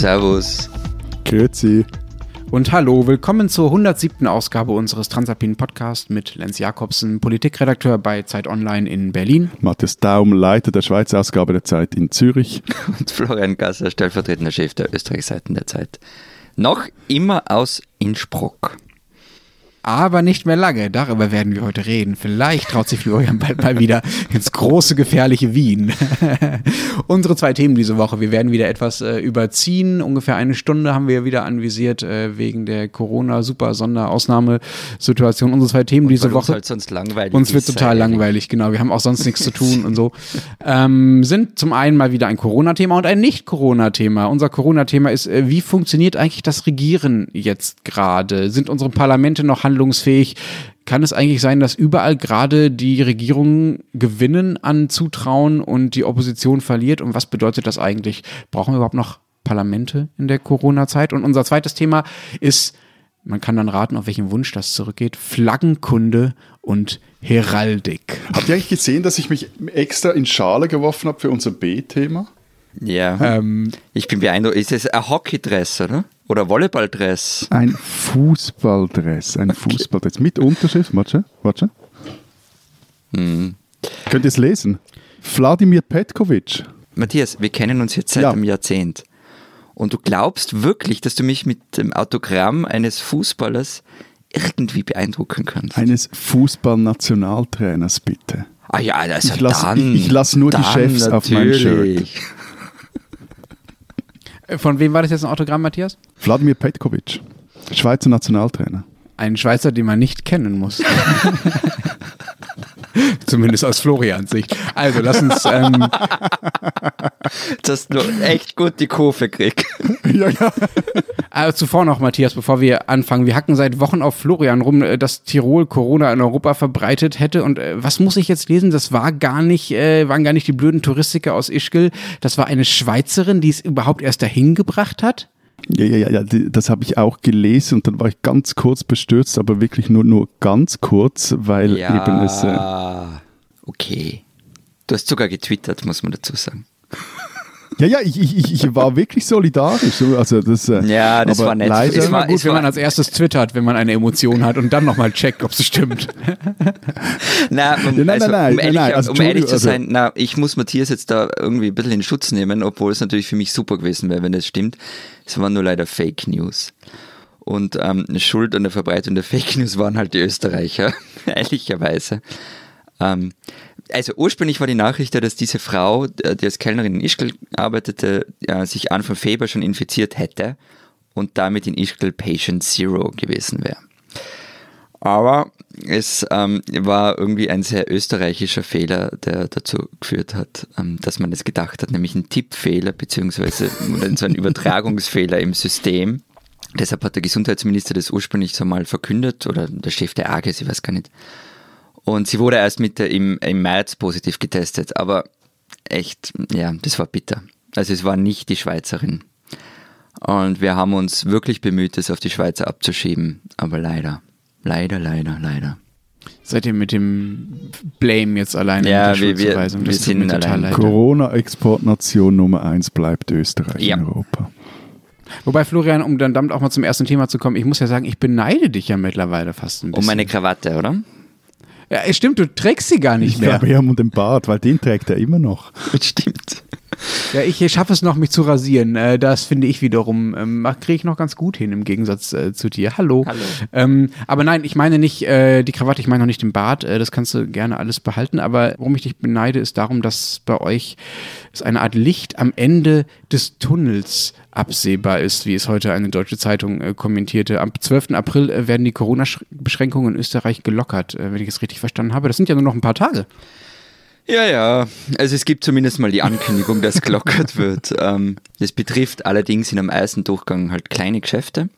Servus. Grüezi. Und hallo, willkommen zur 107. Ausgabe unseres Transalpinen Podcasts mit Lenz Jakobsen, Politikredakteur bei Zeit Online in Berlin. Matthias Daum, Leiter der Schweizer Ausgabe der Zeit in Zürich. Und Florian Gasser, stellvertretender Chef der Österreichseiten der Zeit. Noch immer aus Innsbruck. Aber nicht mehr lange, darüber werden wir heute reden. Vielleicht traut sich Florian bald mal wieder ins große, gefährliche Wien. Unsere zwei Themen diese Woche. Wir werden wieder etwas äh, überziehen. Ungefähr eine Stunde haben wir wieder anvisiert äh, wegen der Corona-Super-Sonderausnahmesituation. Unsere zwei Themen diese Weil Woche. Uns halt sonst langweilig Uns wird total ehrlich. langweilig, genau. Wir haben auch sonst nichts zu tun und so. Ähm, sind zum einen mal wieder ein Corona-Thema und ein Nicht-Corona-Thema. Unser Corona-Thema ist, äh, wie funktioniert eigentlich das Regieren jetzt gerade? Sind unsere Parlamente noch handlungsfähig? Kann es eigentlich sein, dass überall gerade die Regierungen gewinnen an Zutrauen und die Opposition verliert? Und was bedeutet das eigentlich? Brauchen wir überhaupt noch Parlamente in der Corona-Zeit? Und unser zweites Thema ist, man kann dann raten, auf welchen Wunsch das zurückgeht, Flaggenkunde und Heraldik. Habt ihr eigentlich gesehen, dass ich mich extra in Schale geworfen habe für unser B-Thema? Ja. Ähm, Ich bin beeindruckt. Ist es ein Hockeydress, oder? Oder Volleyball-Dress? Ein Fußballdress, ein Fußballdress mit Unterschrift. Warte, warte. Hm. Könnt ihr es lesen? Wladimir Petkovic. Matthias, wir kennen uns jetzt seit Ja. einem Jahrzehnt. Und du glaubst wirklich, dass du mich mit dem Autogramm eines Fußballers irgendwie beeindrucken kannst? Eines Fußballnationaltrainers, bitte. ah ja, also Ich lass- dann, ich- ich lass nur die dann Chefs auf mein Shirt. Äh, Von wem war das jetzt ein Autogramm, Matthias? Wladimir Petkovic, Schweizer Nationaltrainer. Ein Schweizer, den man nicht kennen muss. Zumindest aus Florians Sicht. Also lass uns. Ähm, Hast du echt gut die Kurve gekriegt. ja, ja. äh, zuvor noch, Matthias, bevor wir anfangen. Wir hacken seit Wochen auf Florian rum, äh, dass Tirol Corona in Europa verbreitet hätte. Und äh, was muss ich jetzt lesen? Das war gar nicht, äh, waren gar nicht die blöden Touristiker aus Ischgl. Das war eine Schweizerin, die es überhaupt erst dahin gebracht hat. Ja, ja, ja, ja, das habe ich auch gelesen und dann war ich ganz kurz bestürzt, aber wirklich nur, nur ganz kurz, weil eben es. Äh, Ja, okay. Du hast sogar getwittert, muss man dazu sagen. Ja, ja, ich, ich, ich- war wirklich solidarisch. so, Also das, äh, Ja, das war nett. Leider, Ist war- gut, es wenn man als erstes twittert, wenn man eine Emotion hat und dann nochmal checkt, ob es stimmt. Nein, um, Ja, nein, also, nein, nein, um, ehrlich, nein, also um ehrlich zu Entschuldigung, sein, na, ich muss Matthias jetzt da irgendwie ein bisschen in Schutz nehmen, obwohl es natürlich für mich super gewesen wäre, wenn das stimmt. Es waren nur leider Fake News. Und ähm, Schuld an der Verbreitung der Fake News waren halt die Österreicher, ehrlicherweise. Ähm, also ursprünglich war die Nachricht ja, dass diese Frau, äh, die als Kellnerin in Ischgl arbeitete, ja, sich Anfang Februar schon infiziert hätte und damit in Ischgl Patient Zero gewesen wäre. Aber es ähm, war irgendwie ein sehr österreichischer Fehler, der dazu geführt hat, ähm, dass man es gedacht hat, nämlich ein Tippfehler beziehungsweise oder so ein Übertragungsfehler im System. Deshalb hat der Gesundheitsminister das ursprünglich so mal verkündet oder der Chef der AGES, ich weiß gar nicht. Und sie wurde erst Mitte im, im März positiv getestet, aber echt, ja, das war bitter. Also es war nicht die Schweizerin. Und wir haben uns wirklich bemüht, das auf die Schweizer abzuschieben, aber leider, leider, leider, leider. Seid ihr mit dem Blame jetzt alleine Ja, mit der wir- wir- wir Das sind allein. Corona-Exportnation Nummer eins bleibt Österreich Ja. in Europa. Wobei, Florian, um dann damit auch mal zum ersten Thema zu kommen, ich muss ja sagen, ich beneide dich ja mittlerweile fast ein bisschen. Um meine Krawatte, oder? Ja, es stimmt, du trägst sie gar nicht Ich mehr. glaube, wir haben um den Bart, weil den trägt er immer noch. Stimmt. Ja, ich schaffe es noch, mich zu rasieren. Äh, Das finde ich wiederum, ähm, kriege ich noch ganz gut hin im Gegensatz äh, zu dir. Hallo. Hallo. Ähm, aber nein, ich meine nicht äh, die Krawatte, ich meine noch nicht den Bart. Äh, das kannst du gerne alles behalten. Aber worum ich dich beneide, ist darum, dass bei euch es eine Art Licht am Ende des Tunnels absehbar ist, wie es heute eine deutsche Zeitung äh, kommentierte. Am 12. April äh, werden die Corona-Beschränkungen in Österreich gelockert, äh, wenn ich es richtig verstanden habe. Das sind ja nur noch ein paar Tage. Ja, ja. Also es gibt zumindest mal die Ankündigung, dass gelockert wird. Ähm, das betrifft allerdings in einem ersten Durchgang halt kleine Geschäfte.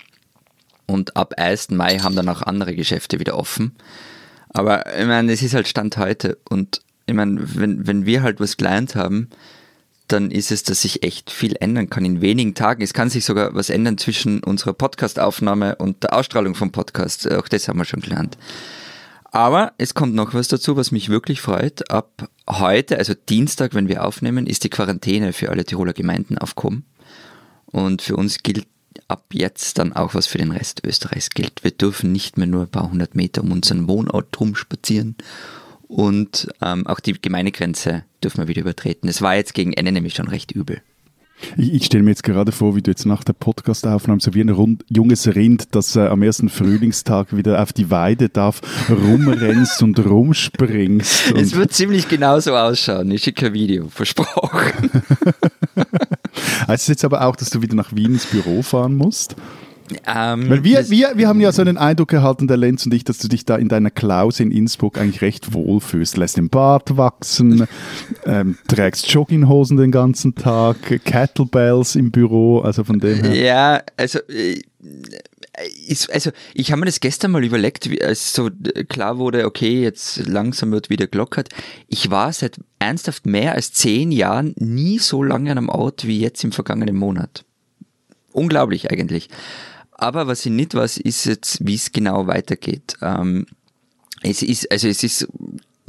Und ab 1. Mai haben dann auch andere Geschäfte wieder offen. Aber ich meine, es ist halt Stand heute. Und ich meine, wenn, wenn wir halt was gelernt haben, dann ist es, dass sich echt viel ändern kann in wenigen Tagen. Es kann sich sogar was ändern zwischen unserer Podcast-Aufnahme und der Ausstrahlung vom Podcast. Auch das haben wir schon gelernt. Aber es kommt noch was dazu, was mich wirklich freut. Ab heute, also Dienstag, wenn wir aufnehmen, ist die Quarantäne für alle Tiroler Gemeinden aufgehoben. Und für uns gilt ab jetzt dann auch, was für den Rest Österreichs gilt. Wir dürfen nicht mehr nur ein paar hundert Meter um unseren Wohnort drum spazieren und ähm, auch die Gemeindegrenze dürfen wir wieder übertreten. Es war jetzt gegen Ende nämlich schon recht übel. Ich, ich stelle mir jetzt gerade vor, wie du jetzt nach der Podcastaufnahme so wie ein rund, junges Rind, das äh, am ersten Frühlingstag wieder auf die Weide darf, rumrennst und rumspringst. Und es wird ziemlich genauso ausschauen. Ich schicke ein Video, versprochen. heißt es jetzt aber auch, dass du wieder nach Wien ins Büro fahren musst? Ähm, Weil wir, wir, wir haben ja so einen Eindruck erhalten, der Lenz und ich, dass du dich da in deiner Klause in Innsbruck eigentlich recht wohl fühlst. Lässt den Bart wachsen, ähm, trägst Jogginghosen den ganzen Tag, Kettlebells im Büro, also von dem her. Ja, also, äh, ist, also ich habe mir das gestern mal überlegt, wie, als so klar wurde, okay, jetzt langsam wird wieder glockert. Ich war seit ernsthaft mehr als zehn Jahren nie so lange an einem Ort wie jetzt im vergangenen Monat. Unglaublich eigentlich. Aber was ich nicht weiß, ist jetzt, wie es genau weitergeht. Ähm, es ist, also es ist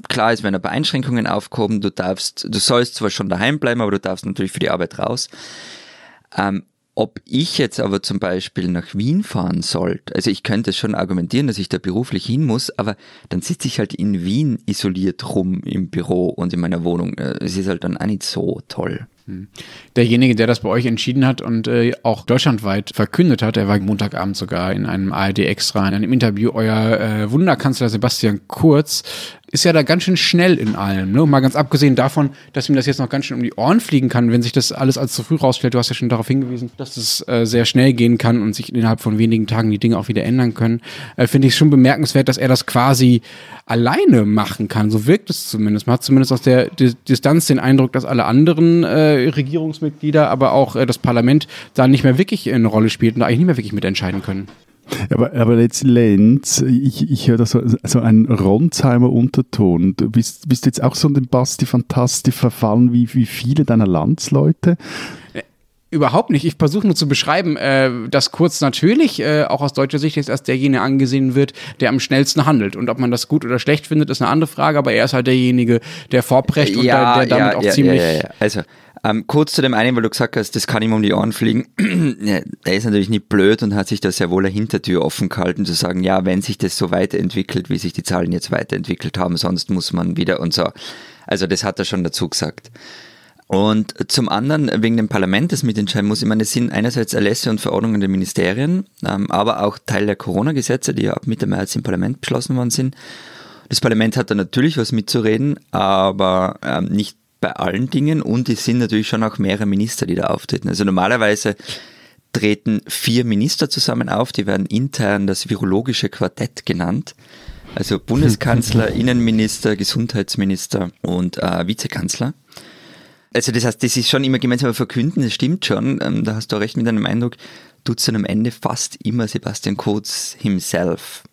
klar, es werden ein paar Einschränkungen aufgehoben. Du darfst, du sollst zwar schon daheim bleiben, aber du darfst natürlich für die Arbeit raus. Ähm, ob ich jetzt aber zum Beispiel nach Wien fahren sollte, also ich könnte schon argumentieren, dass ich da beruflich hin muss, aber dann sitze ich halt in Wien isoliert rum im Büro und in meiner Wohnung. Äh, es ist halt dann auch nicht so toll. Hm. Derjenige, der das bei euch entschieden hat und äh, auch deutschlandweit verkündet hat, er war Montagabend sogar in einem ARD Extra, in einem Interview, euer äh, Wunderkanzler Sebastian Kurz ist ja da ganz schön schnell in allem. Ne? Mal ganz abgesehen davon, dass ihm das jetzt noch ganz schön um die Ohren fliegen kann, wenn sich das alles als zu früh rausstellt. Du hast ja schon darauf hingewiesen, dass es äh, sehr schnell gehen kann und sich innerhalb von wenigen Tagen die Dinge auch wieder ändern können. Äh, Finde ich schon bemerkenswert, dass er das quasi alleine machen kann. So wirkt es zumindest. Man hat zumindest aus der D Distanz den Eindruck, dass alle anderen äh, Regierungsmitglieder, aber auch äh, das Parlament da nicht mehr wirklich eine Rolle spielt und da eigentlich nicht mehr wirklich mitentscheiden können. Aber, aber jetzt Lenz, ich, ich höre da so, so einen Ronsheimer Unterton. Du bist, bist jetzt auch so in den Basti Fantasti verfallen wie, wie viele deiner Landsleute? Überhaupt nicht. Ich versuche nur zu beschreiben, äh, dass Kurz natürlich äh, auch aus deutscher Sicht jetzt als derjenige angesehen wird, der am schnellsten handelt. Und ob man das gut oder schlecht findet, ist eine andere Frage, aber er ist halt derjenige, der vorprescht und Ja, der, der damit ja, auch ja, ziemlich. Ja, ja, ja. Also, ähm, kurz zu dem einen, weil du gesagt hast, das kann ihm um die Ohren fliegen. Der ist natürlich nicht blöd und hat sich da sehr wohl eine Hintertür offen gehalten, zu sagen, ja, wenn sich das so weiterentwickelt, wie sich die Zahlen jetzt weiterentwickelt haben, sonst muss man wieder und so. Also das hat er schon dazu gesagt. Und zum anderen, wegen dem Parlament, das mitentscheiden muss, ich meine, es sind einerseits Erlässe und Verordnungen der Ministerien, ähm, aber auch Teil der Corona-Gesetze, die ja ab Mitte März im Parlament beschlossen worden sind. Das Parlament hat da natürlich was mitzureden, aber ähm, nicht bei allen Dingen und es sind natürlich schon auch mehrere Minister, die da auftreten. Also normalerweise treten vier Minister zusammen auf, die werden intern das virologische Quartett genannt. Also Bundeskanzler, Innenminister, Gesundheitsminister und äh, Vizekanzler. Also das heißt, das ist schon immer gemeinsam verkünden, das stimmt schon, ähm, da hast du recht mit deinem Eindruck, tut es dann am Ende fast immer Sebastian Kurz himself.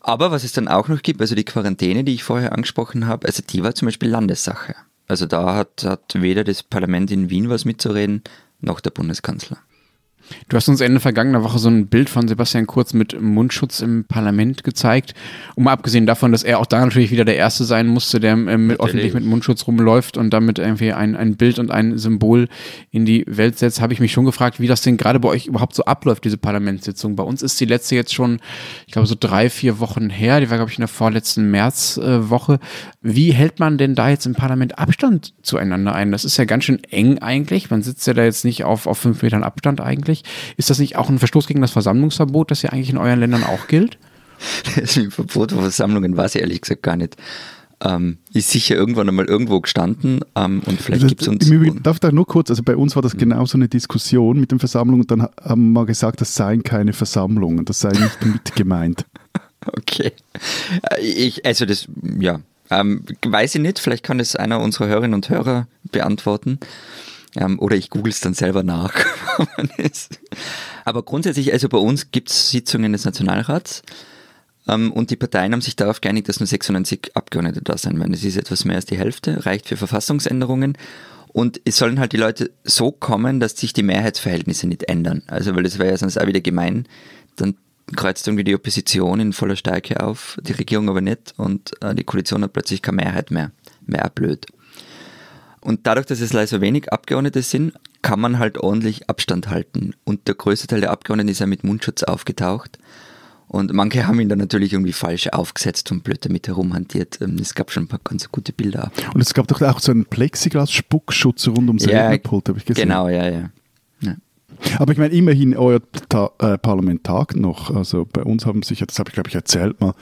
Aber was es dann auch noch gibt, also die Quarantäne, die ich vorher angesprochen habe, also die war zum Beispiel Landessache. Also da hat, hat weder das Parlament in Wien was mitzureden, noch der Bundeskanzler. Du hast uns Ende vergangener Woche so ein Bild von Sebastian Kurz mit Mundschutz im Parlament gezeigt. Und mal abgesehen davon, dass er auch da natürlich wieder der Erste sein musste, der ähm, mit, öffentlich mit Mundschutz rumläuft und damit irgendwie ein, ein Bild und ein Symbol in die Welt setzt, habe ich mich schon gefragt, wie das denn gerade bei euch überhaupt so abläuft, diese Parlamentssitzung. Bei uns ist die letzte jetzt schon, ich glaube, so drei, vier Wochen her. Die war, glaube ich, in der vorletzten Märzwoche. wie hält man denn da jetzt im Parlament Abstand zueinander ein? Das ist ja ganz schön eng eigentlich. Man sitzt ja da jetzt nicht auf, auf fünf Metern Abstand eigentlich. Ist das nicht auch ein Verstoß gegen das Versammlungsverbot, das ja eigentlich in euren Ländern auch gilt? Das Verbot von Versammlungen weiß ich ehrlich gesagt gar nicht. Ähm, ist sicher irgendwann einmal irgendwo gestanden ähm, und vielleicht Also, gibt es uns. Im Übrigen, darf da nur kurz, also bei uns war das genau so eine Diskussion mit den Versammlungen und dann ha- haben wir gesagt, das seien keine Versammlungen, das sei nicht mit gemeint. Okay. Äh, Ich, also das, ja, ähm, weiß ich nicht, vielleicht kann das einer unserer Hörerinnen und Hörer beantworten. Ähm, oder ich google es dann selber nach. Aber grundsätzlich, also bei uns gibt es Sitzungen des Nationalrats ähm, und die Parteien haben sich darauf geeinigt, dass nur 96 Abgeordnete da sein werden. Das ist etwas mehr als die Hälfte, reicht für Verfassungsänderungen. Und es sollen halt die Leute so kommen, dass sich die Mehrheitsverhältnisse nicht ändern. Also, weil das wäre ja sonst auch wieder gemein. Dann kreuzt irgendwie die Opposition in voller Stärke auf, die Regierung aber nicht und äh, die Koalition hat plötzlich keine Mehrheit mehr. Auch blöd. Und dadurch, dass es leider so wenig Abgeordnete sind, kann man halt ordentlich Abstand halten. Und der größte Teil der Abgeordneten ist ja mit Mundschutz aufgetaucht. Und manche haben ihn dann natürlich irgendwie falsch aufgesetzt und blöd damit herumhantiert. Ähm, es gab schon ein paar ganz gute Bilder. Und es gab doch auch so einen Plexiglas-Spuckschutz rund ums Ja, Rednerpult, habe ich gesehen. Genau, ja, ja. Aber ich meine, immerhin, euer Ta äh, Parlament tagt noch. Also bei uns haben sich, das habe ich glaube ich erzählt mal,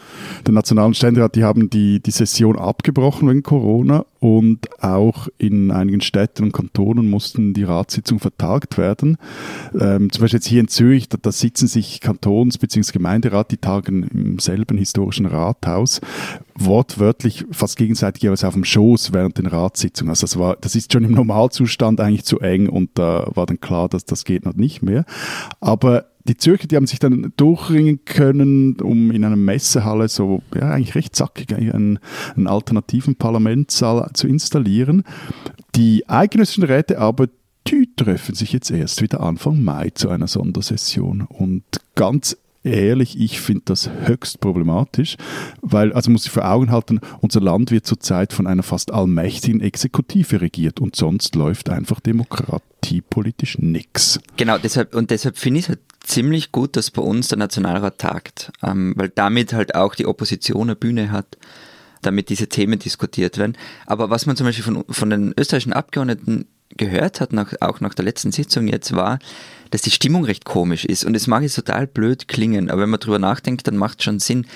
der Nationalen Ständerat, die haben die, die Session abgebrochen wegen Corona und auch in einigen Städten und Kantonen mussten die Ratssitzungen vertagt werden. Ähm, zum Beispiel jetzt hier in Zürich, da, da sitzen sich Kantons- bzw. Gemeinderat, die tagen im selben historischen Rathaus, wortwörtlich fast gegenseitig jeweils auf dem Schoß während den Ratssitzungen. Also das war, das ist schon im Normalzustand eigentlich zu eng und da war dann klar, dass das geht noch nicht mehr. Aber die Zürcher, die haben sich dann durchringen können, um in einer Messehalle so, ja, eigentlich recht zackig, einen, einen alternativen Parlamentssaal zu installieren. Die eidgenössischen Räte aber, die treffen sich jetzt erst wieder Anfang Mai zu einer Sondersession. Und ganz ehrlich, ich finde das höchst problematisch, weil, also muss ich vor Augen halten, unser Land wird zurzeit von einer fast allmächtigen Exekutive regiert und sonst läuft einfach demokratiepolitisch nichts. Genau, deshalb, und deshalb finde ich es halt ziemlich gut, dass bei uns der Nationalrat tagt, ähm, weil damit halt auch die Opposition eine Bühne hat, damit diese Themen diskutiert werden. Aber was man zum Beispiel von, von den österreichischen Abgeordneten gehört hat, nach, auch nach der letzten Sitzung jetzt, war, dass die Stimmung recht komisch ist. Und es mag jetzt total blöd klingen, aber wenn man drüber nachdenkt, dann macht es schon Sinn.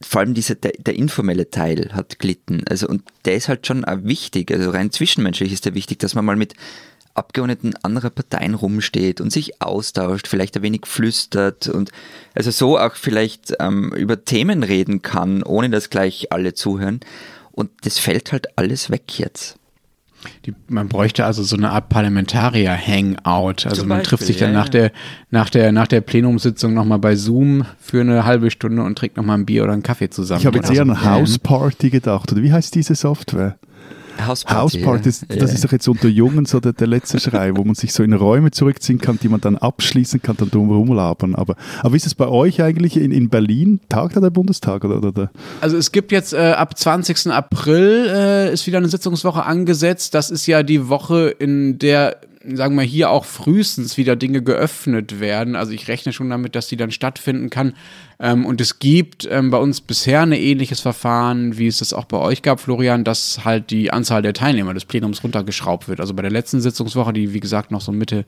Vor allem dieser, der, der informelle Teil hat glitten. Also, und der ist halt schon auch wichtig. Also rein zwischenmenschlich ist der wichtig, dass man mal mit Abgeordneten anderer Parteien rumsteht und sich austauscht, vielleicht ein wenig flüstert und also so auch vielleicht ähm, über Themen reden kann, ohne dass gleich alle zuhören. Und das fällt halt alles weg jetzt. Die, man bräuchte also so eine Art Parlamentarier-Hangout. Also Zum man trifft sich dann ja, nach, ja. der, nach, der, nach der Plenumssitzung nochmal bei Zoom für eine halbe Stunde und trinkt nochmal ein Bier oder einen Kaffee zusammen. Ich habe jetzt eher so. an Houseparty gedacht, oder wie heißt diese Software? Hausparty. Houseparty, das, das ist doch jetzt unter Jungen so der, der letzte Schrei, wo man sich so in Räume zurückziehen kann, die man dann abschließen kann, dann drum rumlabern. Aber, aber wie ist es bei euch eigentlich in, in Berlin? Tagt da der Bundestag oder, oder der? Also es gibt jetzt äh, ab 20. April äh, ist wieder eine Sitzungswoche angesetzt. Das ist ja die Woche, in der sagen wir hier auch frühestens wieder Dinge geöffnet werden. Also ich rechne schon damit, dass die dann stattfinden kann. Ähm, und es gibt ähm, bei uns bisher ein ähnliches Verfahren, wie es das auch bei euch gab, Florian, dass halt die Anzahl der Teilnehmer des Plenums runtergeschraubt wird. Also bei der letzten Sitzungswoche, die wie gesagt noch so Mitte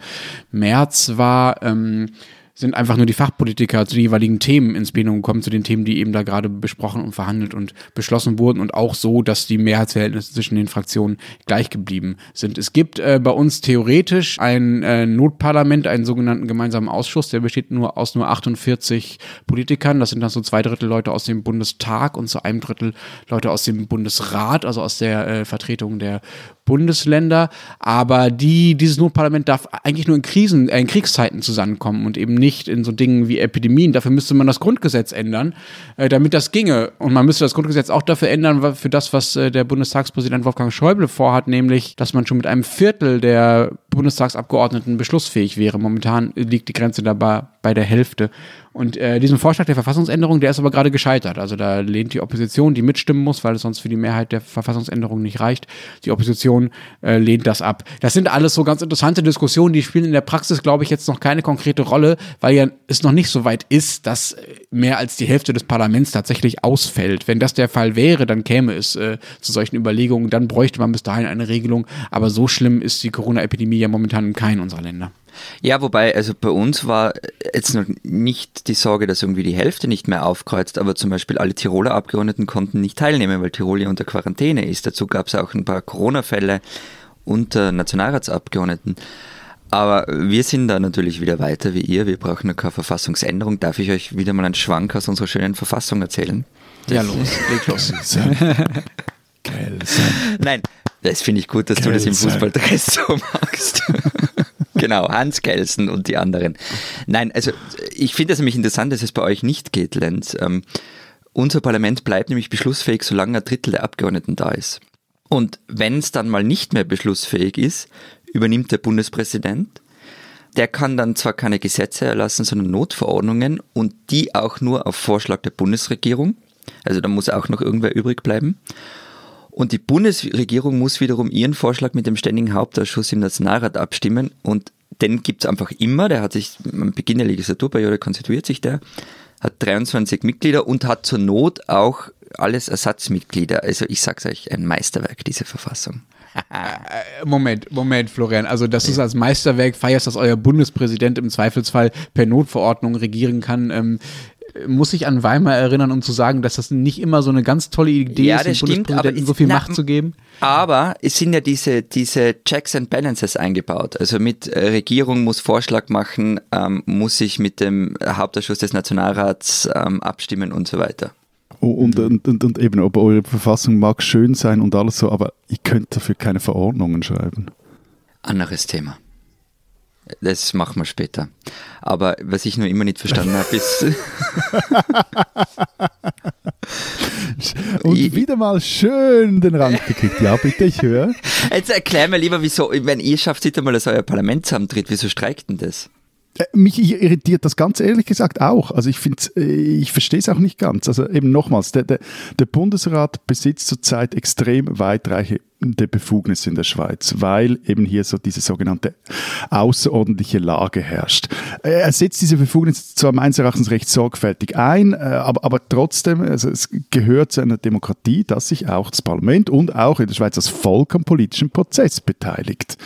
März war, ähm, sind einfach nur die Fachpolitiker zu den jeweiligen Themen ins Plenum gekommen, zu den Themen, die eben da gerade besprochen und verhandelt und beschlossen wurden und auch so, dass die Mehrheitsverhältnisse zwischen den Fraktionen gleich geblieben sind. Es gibt äh, bei uns theoretisch ein äh, Notparlament, einen sogenannten gemeinsamen Ausschuss, der besteht nur aus nur 48 Politikern. Das sind dann so zwei Drittel Leute aus dem Bundestag und zu einem Drittel Leute aus dem Bundesrat, also aus der äh, Vertretung der Bundesländer. Aber die, dieses Notparlament darf eigentlich nur in Krisen, äh, in Kriegszeiten zusammenkommen und eben nicht in so Dingen wie Epidemien. Dafür müsste man das Grundgesetz ändern, äh, damit das ginge. Und man müsste das Grundgesetz auch dafür ändern, für das, was äh, der Bundestagspräsident Wolfgang Schäuble vorhat, nämlich, dass man schon mit einem Viertel der Bundestagsabgeordneten beschlussfähig wäre. Momentan liegt die Grenze dabei bei der Hälfte. Und äh, diesen Vorschlag der Verfassungsänderung, der ist aber gerade gescheitert. Also da lehnt die Opposition, die mitstimmen muss, weil es sonst für die Mehrheit der Verfassungsänderung nicht reicht. Die Opposition äh, lehnt das ab. Das sind alles so ganz interessante Diskussionen, die spielen in der Praxis, glaube ich, jetzt noch keine konkrete Rolle, weil ja es noch nicht so weit ist, dass mehr als die Hälfte des Parlaments tatsächlich ausfällt. Wenn das der Fall wäre, dann käme es äh, zu solchen Überlegungen, dann bräuchte man bis dahin eine Regelung. Aber so schlimm ist die Corona-Epidemie ja momentan in keinem unserer Länder. Ja, wobei, also bei uns war jetzt noch nicht die Sorge, dass irgendwie die Hälfte nicht mehr aufkreuzt, aber zum Beispiel alle Tiroler Abgeordneten konnten nicht teilnehmen, weil Tirol ja unter Quarantäne ist. Dazu gab es auch ein paar Corona-Fälle unter Nationalratsabgeordneten. Aber wir sind da natürlich wieder weiter wie ihr. Wir brauchen ja keine Verfassungsänderung. Darf ich euch wieder mal einen Schwank aus unserer schönen Verfassung erzählen? Ja, los, leg los. Gelsen. Nein, das finde ich gut, dass du das im. Fußballdress so magst. genau, Hans Kelsen und die anderen. Nein, also ich finde es nämlich interessant, dass es bei euch nicht geht, Lenz. Ähm, unser Parlament bleibt nämlich beschlussfähig, solange ein Drittel der Abgeordneten da ist. Und wenn es dann mal nicht mehr beschlussfähig ist, übernimmt der Bundespräsident. Der kann dann zwar keine Gesetze erlassen, sondern Notverordnungen und die auch nur auf Vorschlag der Bundesregierung. Also da muss auch noch irgendwer übrig bleiben. Und die Bundesregierung muss wiederum ihren Vorschlag mit dem Ständigen Hauptausschuss im Nationalrat abstimmen. Und den gibt's einfach immer. Der hat sich am Beginn der Legislaturperiode konstituiert sich der, hat 23 Mitglieder und hat zur Not auch alles Ersatzmitglieder. Also ich sag's euch, ein Meisterwerk, diese Verfassung. Äh, Moment, Moment, Florian. Also, das ist als Meisterwerk feierst, dass euer Bundespräsident im Zweifelsfall per Notverordnung regieren kann. Ähm, muss ich an Weimar erinnern, um zu sagen, dass das nicht immer so eine ganz tolle Idee Ja, ist, dem das stimmt, Bundespräsidenten aber so viel na, Macht zu geben? Aber es sind ja diese, diese Checks and Balances eingebaut. Also mit äh, Regierung muss Vorschlag machen, ähm, muss sich mit dem Hauptausschuss des Nationalrats ähm, abstimmen und so weiter. Und, und, und, und eben, ob eure Verfassung mag schön sein und alles so, aber ihr könnt dafür keine Verordnungen schreiben. Anderes Thema. Das machen wir später. Aber was ich nur immer nicht verstanden habe, ist, Und Ich- wieder mal schön den Rand gekriegt. Ja, bitte, ich höre. jetzt erklär mir lieber, wieso, wenn ihr schafft, sieht mal, dass euer Parlament zusammentritt, wieso streikt denn das? Äh, Mich irritiert das ganz ehrlich gesagt auch. Also ich finde, ich verstehe es auch nicht ganz. Also eben nochmals, der, der, der Bundesrat besitzt zurzeit extrem weitreichende Befugnisse in der Schweiz, weil eben hier so diese sogenannte außerordentliche Lage herrscht. Er setzt diese Befugnisse zwar meines Erachtens recht sorgfältig ein, äh, aber, aber trotzdem, also es gehört zu einer Demokratie, dass sich auch das Parlament und auch in der Schweiz das Volk am politischen Prozess beteiligt.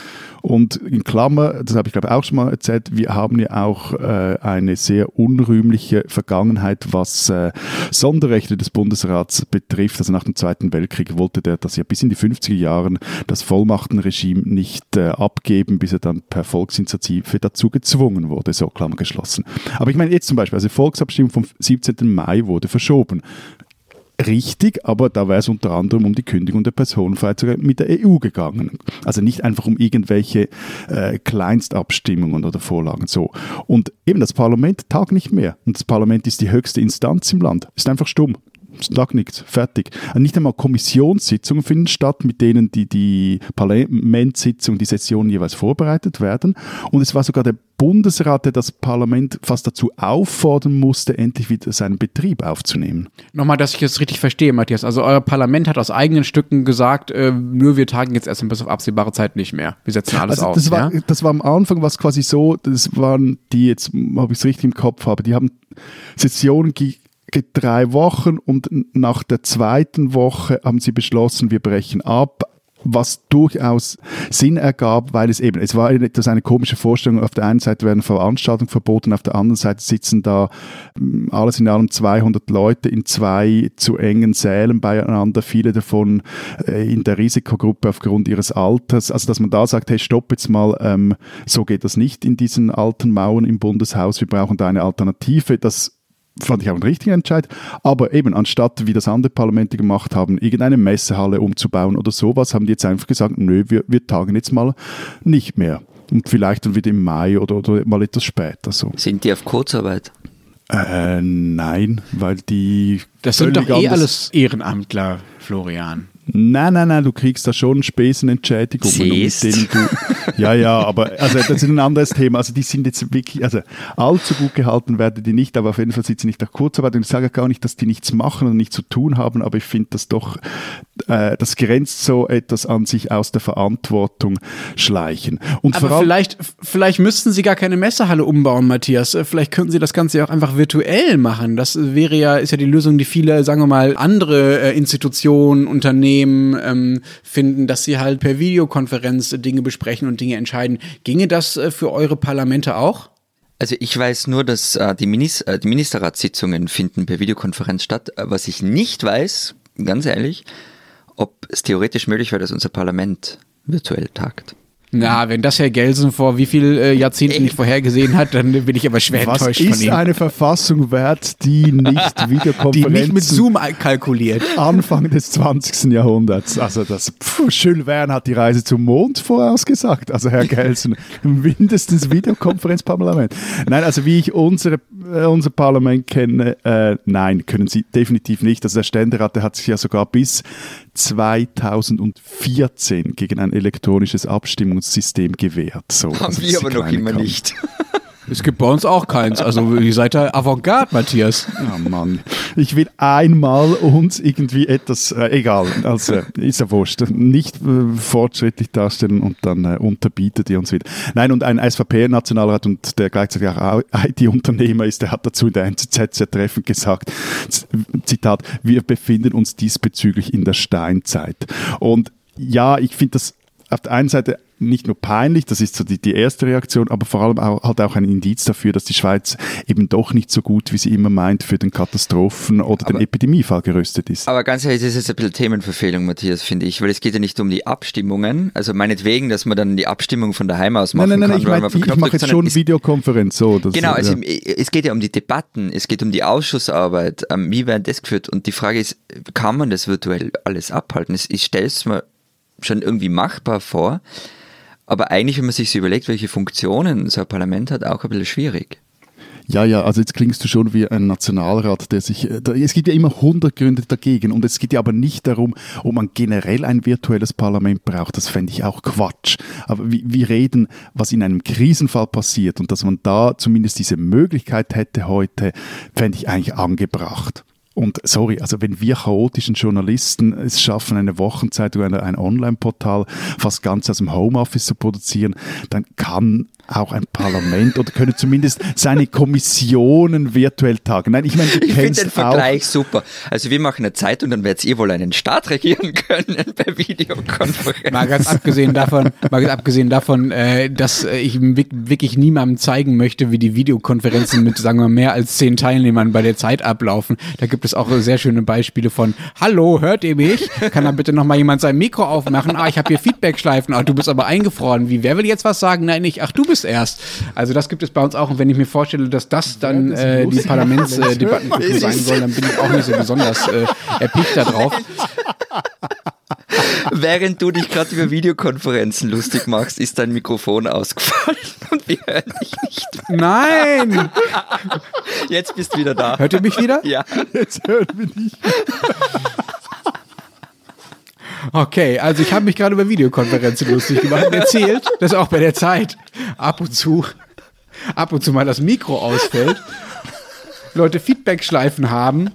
Und in Klammer, das habe ich glaube auch schon mal erzählt, wir haben ja auch äh, eine sehr unrühmliche Vergangenheit, was äh, Sonderrechte des Bundesrats betrifft. Also nach dem Zweiten Weltkrieg wollte der das ja bis in die 50er Jahren das Vollmachtenregime nicht äh, abgeben, bis er dann per Volksinitiative dazu gezwungen wurde, so Klammer geschlossen. Aber ich meine jetzt zum Beispiel, also Volksabstimmung vom 17. Mai wurde verschoben richtig, aber da wäre es unter anderem um die Kündigung der Personenfreiheit mit der EU gegangen. Also nicht einfach um irgendwelche äh, Kleinstabstimmungen oder Vorlagen so. Und eben das Parlament tagt nicht mehr. Und das Parlament ist die höchste Instanz im Land. Ist einfach stumm. Es lag nichts, fertig. Und nicht einmal Kommissionssitzungen finden statt, mit denen die, die Parlamentssitzungen, die Sessionen jeweils vorbereitet werden. Und es war sogar der Bundesrat, der das Parlament fast dazu auffordern musste, endlich wieder seinen Betrieb aufzunehmen. Nochmal, dass ich es richtig verstehe, Matthias. Also euer Parlament hat aus eigenen Stücken gesagt, äh, nur wir tagen jetzt erstmal bis auf absehbare Zeit nicht mehr. Wir setzen alles Also aus. das war, ja? das war am Anfang was quasi so, das waren die jetzt, ob ich es richtig im Kopf habe, die haben Sessionen drei Wochen und nach der zweiten Woche haben sie beschlossen, wir brechen ab was durchaus Sinn ergab, weil es eben, es war etwas eine komische Vorstellung. Auf der einen Seite werden Veranstaltungen verboten, auf der anderen Seite sitzen da mm, alles in allem 200 Leute in zwei zu engen Sälen beieinander, viele davon äh, in der Risikogruppe aufgrund ihres Alters. Also, dass man da sagt, hey, stopp jetzt mal, ähm, so geht das nicht in diesen alten Mauern im Bundeshaus, wir brauchen da eine Alternative. Das fand ich auch ein richtiger Entscheid. Aber eben, anstatt, wie das andere Parlamente gemacht haben, irgendeine Messehalle umzubauen oder sowas, haben die jetzt einfach gesagt, nö, wir, wir tagen jetzt mal nicht mehr. Und vielleicht dann wieder im Mai oder, oder mal etwas später so. Sind die auf Kurzarbeit? Äh, nein, weil die. Das sind doch eh alles Ehrenamtler, Florian. Nein, nein, nein, du kriegst da schon Mit Siehst. denen du, ja, ja, aber also das ist ein anderes Thema. Also die sind jetzt wirklich, also allzu gut gehalten werden die nicht, aber auf jeden Fall sind sie nicht nach Kurzarbeit. Und ich sage gar nicht, dass die nichts machen und nichts zu tun haben, aber ich finde das doch, äh, das grenzt so etwas an sich aus der Verantwortung schleichen. Und Aber vielleicht, vielleicht müssten Sie gar keine Messehalle umbauen, Matthias. Vielleicht könnten Sie das Ganze ja auch einfach virtuell machen. Das wäre ja, ist ja die Lösung, die viele, sagen wir mal, andere äh, Institutionen, Unternehmen ähm, finden, dass sie halt per Videokonferenz Dinge besprechen und Dinge entscheiden. Ginge das äh, für eure Parlamente auch? Also ich weiß nur, dass äh, die, Minis äh, die Ministerratssitzungen finden per Videokonferenz statt. Äh, Was ich nicht weiß, ganz ehrlich, ob es theoretisch möglich wäre, dass unser Parlament virtuell tagt. Na, wenn das Herr Gelsen vor wie viel äh, Jahrzehnten nicht vorhergesehen hat, dann bin ich aber schwer was enttäuscht von ist ihm. eine Verfassung wert, die nicht Die Videokonferenzen nicht mit Zoom kalkuliert. Anfang des 20. Jahrhunderts. Also das pff, Jules Verne hat die Reise zum Mond vorausgesagt. Also Herr Gelsen, mindestens Videokonferenzparlament. Nein, also wie ich unsere, unser Parlament kenne, äh, nein, können sie definitiv nicht. Also der Ständerat, der hat sich ja sogar bis 2014 gegen ein elektronisches Abstimmungssystem gewehrt. So, Haben also wir aber noch immer Kante. nicht. Es gibt bei uns auch keins. Also ihr seid da Avantgarde, Matthias. Oh Mann. Ich will einmal uns irgendwie etwas, äh, egal, also ist ja wurscht, nicht äh, fortschrittlich darstellen und dann äh, unterbietet ihr uns wieder. Nein, und ein SVP-Nationalrat und der gleichzeitig auch IT-Unternehmer ist, der hat dazu in der NZZ sehr treffend gesagt, Zitat, wir befinden uns diesbezüglich in der Steinzeit. Und ja, ich finde das auf der einen Seite nicht nur peinlich, das ist so die, die erste Reaktion, aber vor allem auch, halt auch ein Indiz dafür, dass die Schweiz eben doch nicht so gut, wie sie immer meint, für den Katastrophen- oder aber, den Epidemiefall gerüstet ist. Aber ganz ehrlich, das ist jetzt ein bisschen Themenverfehlung, Matthias, finde ich, weil es geht ja nicht um die Abstimmungen, also meinetwegen, dass man dann die Abstimmung von daheim aus machen nein, nein, nein, kann. Ich, mein, ich mache jetzt schon Videokonferenz so. Genau, also ja. es geht ja um die Debatten, es geht um die Ausschussarbeit, ähm, wie werden das geführt und die Frage ist, kann man das virtuell alles abhalten? Ich stelle es mir schon irgendwie machbar vor, aber eigentlich, wenn man sich so überlegt, welche Funktionen so ein Parlament hat, auch ein bisschen schwierig. Ja, ja, also jetzt klingst du schon wie ein Nationalrat, der sich. Äh, es gibt ja immer 100 Gründe dagegen und es geht ja aber nicht darum, ob man generell ein virtuelles Parlament braucht. Das fände ich auch Quatsch. Aber wir reden, was in einem Krisenfall passiert und dass man da zumindest diese Möglichkeit hätte heute, fände ich eigentlich angebracht. Und sorry, also wenn wir chaotischen Journalisten es schaffen, eine Wochenzeitung oder ein Online-Portal fast ganz aus dem Homeoffice zu produzieren, dann kann auch ein Parlament oder können zumindest seine Kommissionen virtuell tagen. Nein, ich meine, ich finde den Vergleich super. Also wir machen eine Zeitung, dann werdet ihr wohl einen Staat regieren können per Videokonferenz. Mal ganz abgesehen davon, mal ganz abgesehen davon, äh, dass äh, ich wirklich niemandem zeigen möchte, wie die Videokonferenzen mit, sagen wir, mehr als zehn Teilnehmern bei der Zeit ablaufen. Da gibt es auch sehr schöne Beispiele von Hallo, hört ihr mich? Kann da bitte noch mal jemand sein Mikro aufmachen? Ah, ich habe hier Feedback-Schleifen. Ah, du bist aber eingefroren. Wie, wer will jetzt was sagen? Nein, nicht. Ach, du bist erst. Also das gibt es bei uns auch. Und wenn ich mir vorstelle, dass das dann äh, die Parlamentsdebattenkultur äh, sein soll, dann bin ich auch nicht so besonders äh, erpicht darauf. Während du dich gerade über Videokonferenzen lustig machst, ist dein Mikrofon ausgefallen und wir hören dich nicht. Nein! Jetzt bist du wieder da. Hört ihr mich wieder? Ja. Jetzt hören wir dich. Okay, also ich habe mich gerade über Videokonferenzen lustig gemacht und erzählt, dass auch bei der Zeit. Ab und zu, ab und zu mal das Mikro ausfällt, Leute Feedback-Schleifen haben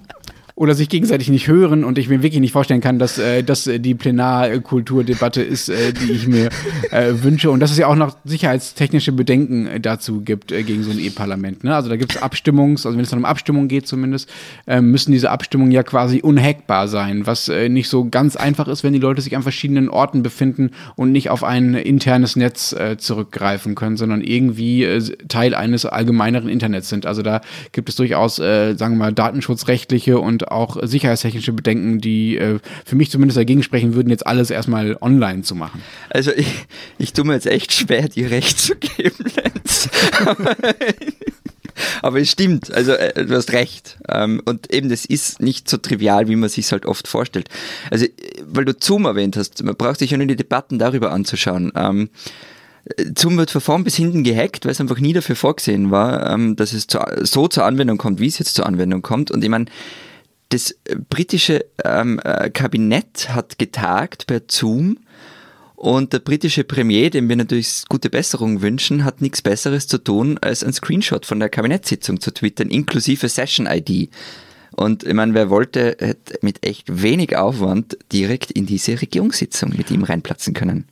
oder sich gegenseitig nicht hören und ich mir wirklich nicht vorstellen kann, dass äh, das äh, die Plenarkulturdebatte ist, äh, die ich mir äh, wünsche und dass es ja auch noch sicherheitstechnische Bedenken äh, dazu gibt äh, gegen so ein E-Parlament. Ne? Also da gibt es Abstimmungs, also wenn es dann um Abstimmung geht zumindest, äh, müssen diese Abstimmungen ja quasi unhackbar sein, was äh, nicht so ganz einfach ist, wenn die Leute sich an verschiedenen Orten befinden und nicht auf ein internes Netz äh, zurückgreifen können, sondern irgendwie äh, Teil eines allgemeineren Internets sind. Also da gibt es durchaus, äh, sagen wir mal, datenschutzrechtliche und auch sicherheitstechnische Bedenken, die äh, für mich zumindest dagegen sprechen würden, jetzt alles erstmal online zu machen. Also ich, ich tue mir jetzt echt schwer, dir recht zu geben, Lenz. Aber es stimmt, also äh, du hast recht. Ähm, und eben, das ist nicht so trivial, wie man sich halt oft vorstellt. Also, weil du Zoom erwähnt hast, man braucht sich ja nur die Debatten darüber anzuschauen. Ähm, Zoom wird von vorn bis hinten gehackt, weil es einfach nie dafür vorgesehen war, ähm, dass es so zur Anwendung kommt, wie es jetzt zur Anwendung kommt. Und ich meine, das britische ähm, äh, Kabinett hat getagt per Zoom und der britische Premier, dem wir natürlich gute Besserung wünschen, hat nichts Besseres zu tun, als ein Screenshot von der Kabinettssitzung zu twittern, inklusive Session-ID. Und ich meine, wer wollte, hätte mit echt wenig Aufwand direkt in diese Regierungssitzung mit ihm reinplatzen können.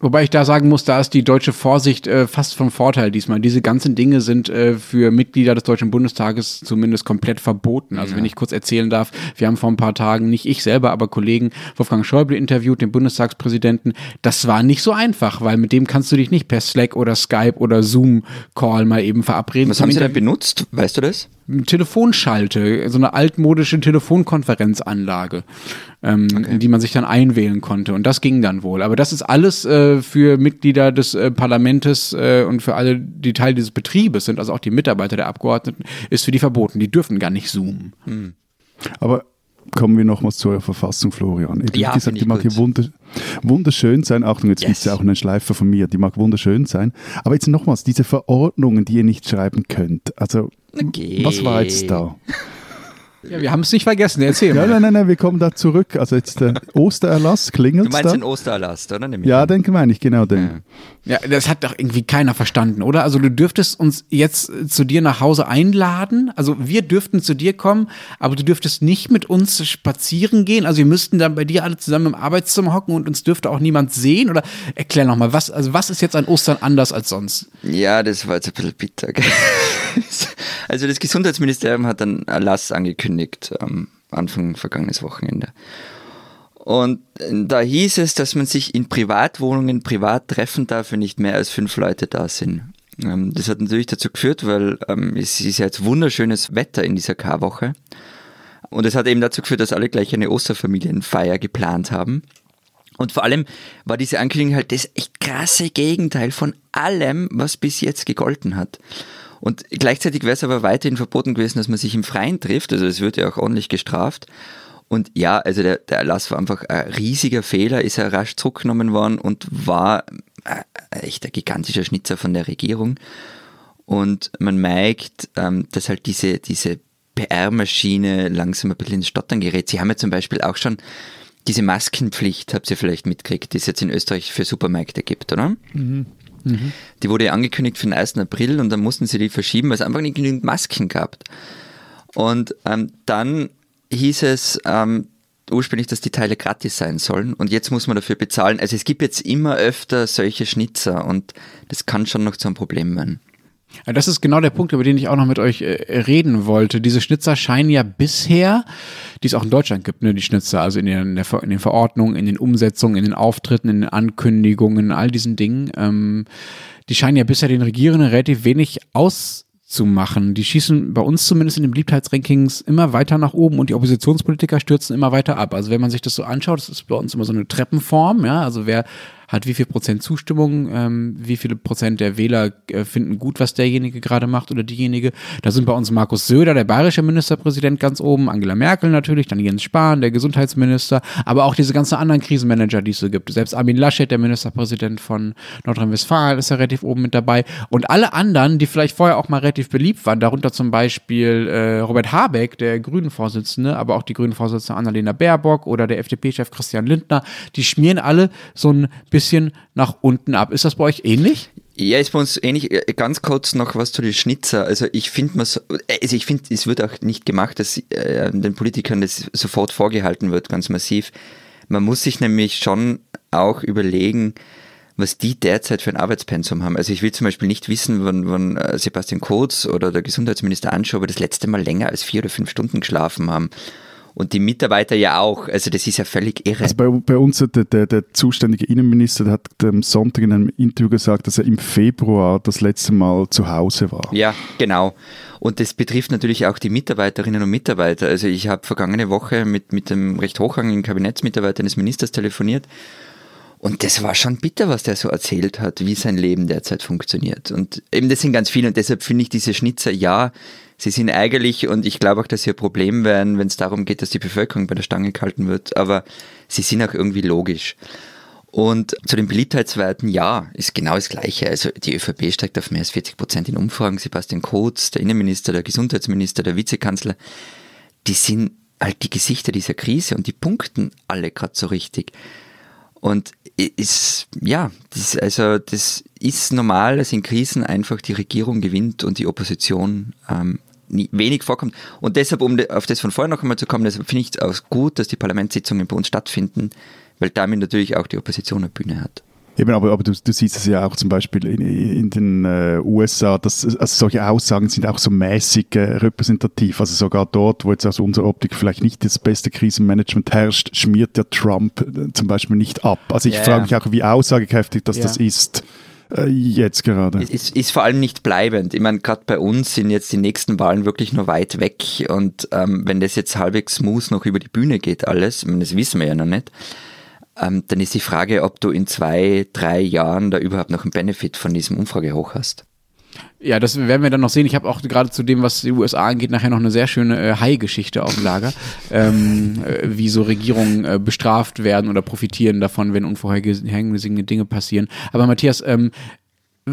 Wobei ich da sagen muss, da ist die deutsche Vorsicht äh, fast von Vorteil diesmal. Diese ganzen Dinge sind äh, für Mitglieder des Deutschen Bundestages zumindest komplett verboten. Also ja. wenn ich kurz erzählen darf, wir haben vor ein paar Tagen, nicht ich selber, aber Kollegen Wolfgang Schäuble interviewt, den Bundestagspräsidenten. Das war nicht so einfach, weil mit dem kannst du dich nicht per Slack oder Skype oder Zoom-Call mal eben verabreden. Was haben Sie denn benutzt? Weißt du das? Telefonschalte, so eine altmodische Telefonkonferenzanlage, ähm, okay. in die man sich dann einwählen konnte. Und das ging dann wohl. Aber das ist alles äh, für Mitglieder des äh, Parlamentes äh, und für alle, die Teil dieses Betriebes sind, also auch die Mitarbeiter der Abgeordneten, ist für die verboten. Die dürfen gar nicht zoomen. Hm. Aber kommen wir nochmals zur Verfassung, Florian. Wie ja, gesagt, die mag hier wunderschön sein. Achtung, jetzt yes. gibt es ja auch einen Schleifer von mir, die mag wunderschön sein. Aber jetzt nochmals, diese Verordnungen, die ihr nicht schreiben könnt. Also, okay. was war jetzt da? Ja, wir haben es nicht vergessen, erzähl Ja, mal. nein, nein, nein, wir kommen da zurück. Also jetzt der Ostererlass, klingelt Du meinst da? den Ostererlass, oder? Ja, den meine ich, genau den. Ja, das hat doch irgendwie keiner verstanden, oder? Also du dürftest uns jetzt äh, zu dir nach Hause einladen. Also wir dürften zu dir kommen, aber du dürftest nicht mit uns spazieren gehen. Also wir müssten dann bei dir alle zusammen im Arbeitszimmer hocken und uns dürfte auch niemand sehen. Oder erklär noch mal, was, also was ist jetzt an Ostern anders als sonst? Ja, das war jetzt ein bisschen bitter. gell? Also das Gesundheitsministerium hat einen Erlass angekündigt am Anfang vergangenes Wochenende. Und da hieß es, dass man sich in Privatwohnungen privat treffen darf, wenn nicht mehr als fünf Leute da sind. Ähm, Das hat natürlich dazu geführt, weil ähm, es ist jetzt wunderschönes Wetter in dieser Karwoche. Und es hat eben dazu geführt, dass alle gleich eine Osterfamilienfeier geplant haben. Und vor allem war diese Ankündigung halt das echt krasse Gegenteil von allem, was bis jetzt gegolten hat. Und gleichzeitig wäre es aber weiterhin verboten gewesen, dass man sich im Freien trifft. Also es wird ja auch ordentlich gestraft. Und ja, also der, der Erlass war einfach ein riesiger Fehler, ist er rasch zurückgenommen worden und war äh, echt ein gigantischer Schnitzer von der Regierung. Und man merkt, ähm, dass halt diese, diese PR-Maschine langsam ein bisschen ins Stottern gerät. Sie haben ja zum Beispiel auch schon diese Maskenpflicht, habt ihr vielleicht mitgekriegt, die es jetzt in Österreich für Supermärkte gibt, oder? Die wurde angekündigt für den 1. April und dann mussten sie die verschieben, weil es einfach nicht genügend Masken gab. Und ähm, dann hieß es ähm, ursprünglich, dass die Teile gratis sein sollen und jetzt muss man dafür bezahlen. Also es gibt jetzt immer öfter solche Schnitzer und das kann schon noch zu einem Problem werden. Das ist genau der Punkt, über den ich auch noch mit euch äh, reden wollte. Diese Schnitzer scheinen ja bisher, die es auch in Deutschland gibt, ne, die Schnitzer, also in den, der in den Verordnungen, in den Umsetzungen, in den Auftritten, in den Ankündigungen, all diesen Dingen, ähm, die scheinen ja bisher den Regierenden relativ wenig auszumachen. Die schießen bei uns zumindest in den Beliebtheitsrankings immer weiter nach oben und die Oppositionspolitiker stürzen immer weiter ab. Also wenn man sich das so anschaut, das ist bei uns immer so eine Treppenform, ja, also wer hat wie viel Prozent Zustimmung, ähm, wie viele Prozent der Wähler äh, finden gut, was derjenige gerade macht oder diejenige. Da sind bei uns Markus Söder, der bayerische Ministerpräsident, ganz oben, Angela Merkel natürlich, dann Jens Spahn, der Gesundheitsminister, aber auch diese ganzen anderen Krisenmanager, die es so gibt. Selbst Armin Laschet, der Ministerpräsident von Nordrhein-Westfalen, ist ja relativ oben mit dabei. Und alle anderen, die vielleicht vorher auch mal relativ beliebt waren, darunter zum Beispiel äh, Robert Habeck, der Grünen-Vorsitzende, aber auch die Grünen-Vorsitzende Annalena Baerbock oder der FDP-Chef Christian Lindner, die schmieren alle so ein bisschen nach unten ab. Ist das bei euch ähnlich? Ja, ist bei uns ähnlich. Äh, Ganz kurz noch was zu den Schnitzer. Also ich finde, so, also ich finde, es wird auch nicht gemacht, dass äh, den Politikern das sofort vorgehalten wird, ganz massiv. Man muss sich nämlich schon auch überlegen, was die derzeit für ein Arbeitspensum haben. Also ich will zum Beispiel nicht wissen, wann, wann äh, Sebastian Kurz oder der Gesundheitsminister Anschober das letzte Mal länger als vier oder fünf Stunden geschlafen haben. Und die Mitarbeiter ja auch. Also das ist ja völlig irre. Also bei, bei uns der, der, der zuständige Innenminister der hat am Sonntag in einem Interview gesagt, dass er im Februar das letzte Mal zu Hause war. Ja, genau. Und das betrifft natürlich auch die Mitarbeiterinnen und Mitarbeiter. Also ich habe vergangene Woche mit, mit dem recht hochrangigen Kabinettsmitarbeiter des Ministers telefoniert und das war schon bitter, was der so erzählt hat, wie sein Leben derzeit funktioniert. Und eben das sind ganz viele und deshalb finde ich diese Schnitzer, ja, sie sind ärgerlich und ich glaube auch, dass sie ein Problem werden, wenn es darum geht, dass die Bevölkerung bei der Stange gehalten wird, aber sie sind auch irgendwie logisch. Und zu den Beliebtheitswerten, ja, ist genau das Gleiche. Also die ÖVP steigt auf mehr als 40 Prozent in Umfragen. Sebastian Kurz, der Innenminister, der Gesundheitsminister, der Vizekanzler, die sind halt die Gesichter dieser Krise und die punkten alle gerade so richtig. Und ist, ja, das, also das ist normal, dass in Krisen einfach die Regierung gewinnt und die Opposition ähm, nie, wenig vorkommt. Und deshalb, um auf das von vorher noch einmal zu kommen, deshalb finde ich es auch gut, dass die Parlamentssitzungen bei uns stattfinden, weil damit natürlich auch die Opposition eine Bühne hat. Eben, aber, aber du, du siehst es ja auch zum Beispiel in, in den äh, USA, dass also solche Aussagen sind auch so mäßig äh, repräsentativ. Also sogar dort, wo jetzt aus unserer Optik vielleicht nicht das beste Krisenmanagement herrscht, schmiert der Trump äh, zum Beispiel nicht ab. Also ich Ja, frage mich auch, wie aussagekräftig das Ja. das ist äh, jetzt gerade. Ist, ist vor allem nicht bleibend. Ich meine, gerade bei uns sind jetzt die nächsten Wahlen wirklich nur weit weg und ähm, wenn das jetzt halbwegs smooth noch über die Bühne geht alles, ich meine, das wissen wir ja noch nicht, ähm, dann ist die Frage, ob du in zwei, drei Jahren da überhaupt noch einen Benefit von diesem Umfragehoch hast. Ja, das werden wir dann noch sehen. Ich habe auch gerade zu dem, was die USA angeht, nachher noch eine sehr schöne äh, Hai-Geschichte auf dem Lager, ähm, äh, wie so Regierungen äh, bestraft werden oder profitieren davon, wenn unvorhergesehene Dinge passieren. Aber Matthias, ähm,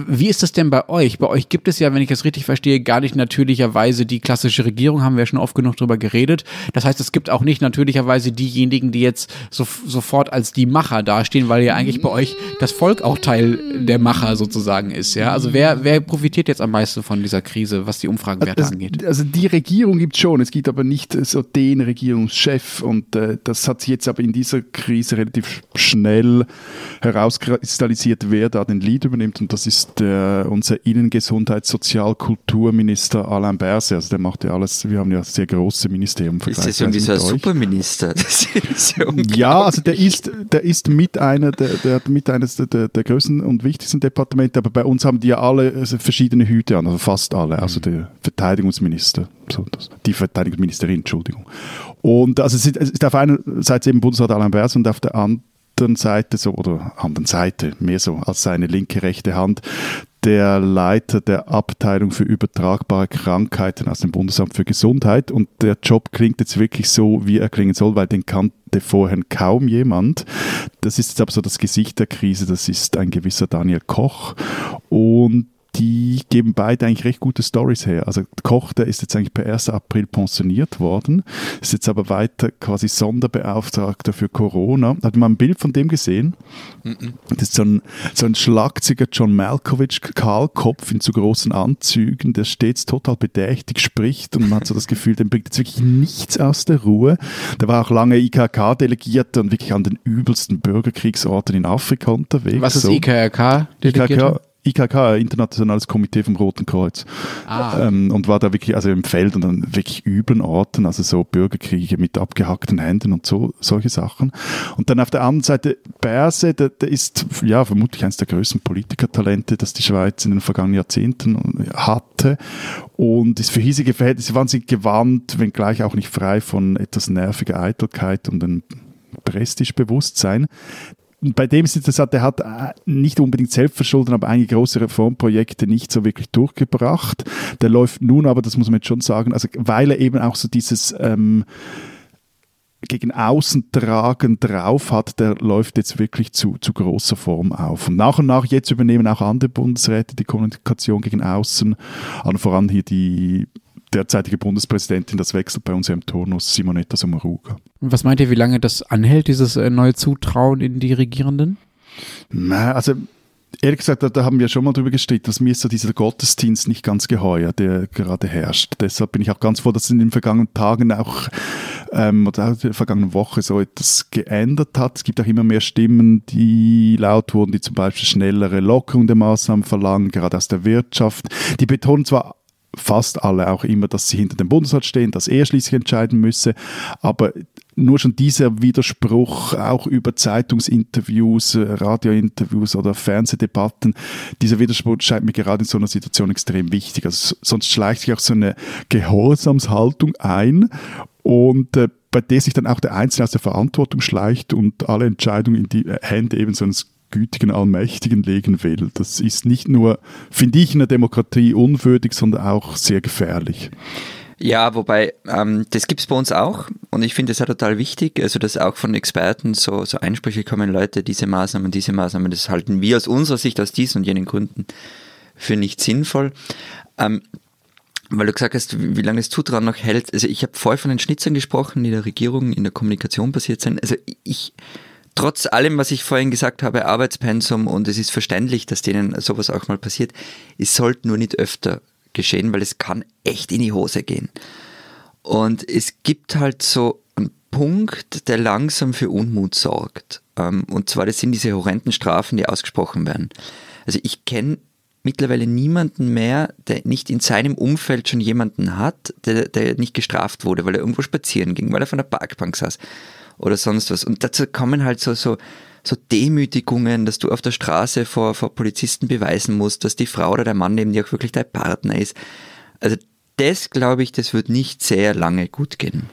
Wie ist das denn bei euch? Bei euch gibt es ja, wenn ich das richtig verstehe, gar nicht natürlicherweise die klassische Regierung, haben wir ja schon oft genug drüber geredet. Das heißt, es gibt auch nicht natürlicherweise diejenigen, die jetzt so, sofort als die Macher dastehen, weil ja eigentlich bei euch das Volk auch Teil der Macher sozusagen ist. Ja? Also wer, wer profitiert jetzt am meisten von dieser Krise, was die Umfragenwerte also, angeht? Also die Regierung gibt es schon, es gibt aber nicht so den Regierungschef und äh, das hat sich jetzt aber in dieser Krise relativ schnell herauskristallisiert, wer da den Lead übernimmt und das ist der, unser Innengesundheits-, Sozial-, Kulturminister Alain Berset. Also der macht ja alles, wir haben ja sehr große Ministerien. Ist das irgendwie so ein Superminister? Ja, ja, also der ist, der ist mit einer, der, der hat mit eines der, der, größten und wichtigsten Departemente, aber bei uns haben die ja alle also verschiedene Hüte an, also fast alle, also der Verteidigungsminister, so das, die Verteidigungsministerin, Entschuldigung. Und also es ist, es ist auf einer Seite eben Bundesrat Alain Berset und auf der anderen anderen Seite so oder anderen Seite mehr so als seine linke rechte Hand der Leiter der Abteilung für übertragbare Krankheiten aus dem Bundesamt für Gesundheit und der Job klingt jetzt wirklich so, wie er klingen soll, weil den kannte vorher kaum jemand. Das ist jetzt aber so das Gesicht der Krise, das ist ein gewisser Daniel Koch und die geben beide eigentlich recht gute Stories her. Also Koch, der ist jetzt eigentlich per 1. April pensioniert worden, ist jetzt aber weiter quasi Sonderbeauftragter für Corona. Hat man ein Bild von dem gesehen? Mm -mm. Das ist so ein, so ein Schlagzeuger John Malkovich, Kahlkopf in zu großen Anzügen, der stets total bedächtig spricht und man hat so das Gefühl, dem bringt jetzt wirklich nichts aus der Ruhe. Der war auch lange IKK-Delegierter und wirklich an den übelsten Bürgerkriegsorten in Afrika unterwegs. Was ist so. IKK? IKK Internationales Komitee vom Roten Kreuz. Ah. Ähm, und war da wirklich, also im Feld und an wirklich üblen Orten, also so Bürgerkriege mit abgehackten Händen und so, solche Sachen. Und dann auf der anderen Seite Berse, der, der ist ja vermutlich eines der größten Politikertalente, das die Schweiz in den vergangenen Jahrzehnten hatte und ist für hiesige Verhältnisse wahnsinnig gewandt, wenngleich auch nicht frei von etwas nerviger Eitelkeit und einem Prestigebewusstsein bei dem ist interessant, er hat äh, nicht unbedingt selbstverschuldet, aber einige große Reformprojekte nicht so wirklich durchgebracht. Der läuft nun aber, das muss man jetzt schon sagen, also weil er eben auch so dieses ähm, gegen außen tragen drauf hat, der läuft jetzt wirklich zu, zu großer Form auf. Und nach und nach jetzt übernehmen auch andere Bundesräte die Kommunikation gegen außen, allen voran hier die derzeitige Bundespräsidentin, das wechselt bei uns ja im Turnus, Simonetta Sommaruga. Was meint ihr, wie lange das anhält, dieses äh, neue Zutrauen in die Regierenden? Na, also Ehrlich gesagt, da, da, haben wir schon mal drüber gestritten, dass mir ist so dieser Gottesdienst nicht ganz geheuer, der gerade herrscht. Deshalb bin ich auch ganz froh, dass es in den vergangenen Tagen auch ähm, oder auch in der vergangenen Woche so etwas geändert hat. Es gibt auch immer mehr Stimmen, die laut wurden, die zum Beispiel schnellere Lockerung der Maßnahmen verlangen, gerade aus der Wirtschaft. Die betonen zwar fast alle auch immer, dass sie hinter dem Bundesrat stehen, dass er schließlich entscheiden müsse. Aber nur schon dieser Widerspruch auch über Zeitungsinterviews, äh, Radiointerviews oder Fernsehdebatten, dieser Widerspruch scheint mir gerade in so einer Situation extrem wichtig. Also sonst schleicht sich auch so eine Gehorsamshaltung ein und äh, bei der sich dann auch der Einzelne aus der Verantwortung schleicht und alle Entscheidungen in die Hände eben so eines gütigen Allmächtigen legen will. Das ist nicht nur, finde ich, in der Demokratie unwürdig, sondern auch sehr gefährlich. Ja, wobei, ähm, das es bei uns auch und ich finde es auch total wichtig, also dass auch von Experten so, so Einsprüche kommen, Leute, diese Maßnahmen, diese Maßnahmen, das halten wir aus unserer Sicht, aus diesen und jenen Gründen für nicht sinnvoll. Ähm, weil du gesagt hast, wie, lange das Zutrauen noch hält. Also ich habe voll von den Schnitzern gesprochen, die der Regierung in der Kommunikation passiert sind. Also ich, trotz allem, was ich vorhin gesagt habe, Arbeitspensum und es ist verständlich, dass denen sowas auch mal passiert, es sollte nur nicht öfter geschehen, weil es kann echt in die Hose gehen. Und es gibt halt so einen Punkt, der langsam für Unmut sorgt. Ähm, und zwar, das sind diese horrenden Strafen, die ausgesprochen werden. Also ich kenne mittlerweile niemanden mehr, der nicht in seinem Umfeld schon jemanden hat, der, der nicht gestraft wurde, weil er irgendwo spazieren ging, weil er von der Parkbank saß oder sonst was. Und dazu kommen halt so, so, so Demütigungen, dass du auf der Straße vor, vor Polizisten beweisen musst, dass die Frau oder der Mann neben dir auch wirklich dein Partner ist. Also das, glaube ich, das wird nicht sehr lange gut gehen.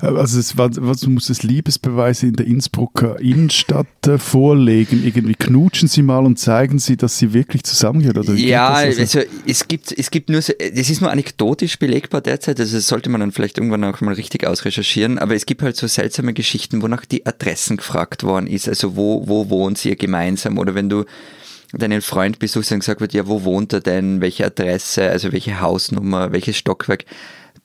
Also es war, was muss es Liebesbeweise in der Innsbrucker Innenstadt äh, vorlegen? Irgendwie knutschen Sie mal und zeigen Sie, dass Sie wirklich zusammengehören? Oder ja, also? also es gibt, es gibt nur, das ist nur anekdotisch belegbar derzeit, also das sollte man dann vielleicht irgendwann auch mal richtig ausrecherchieren, aber es gibt halt so seltsame Geschichten, wo nach die Adressen gefragt worden ist, also wo, wo wohnt ihr gemeinsam oder wenn du deinen Freund besuchst und gesagt wird, ja, wo wohnt er denn, welche Adresse, also welche Hausnummer, welches Stockwerk,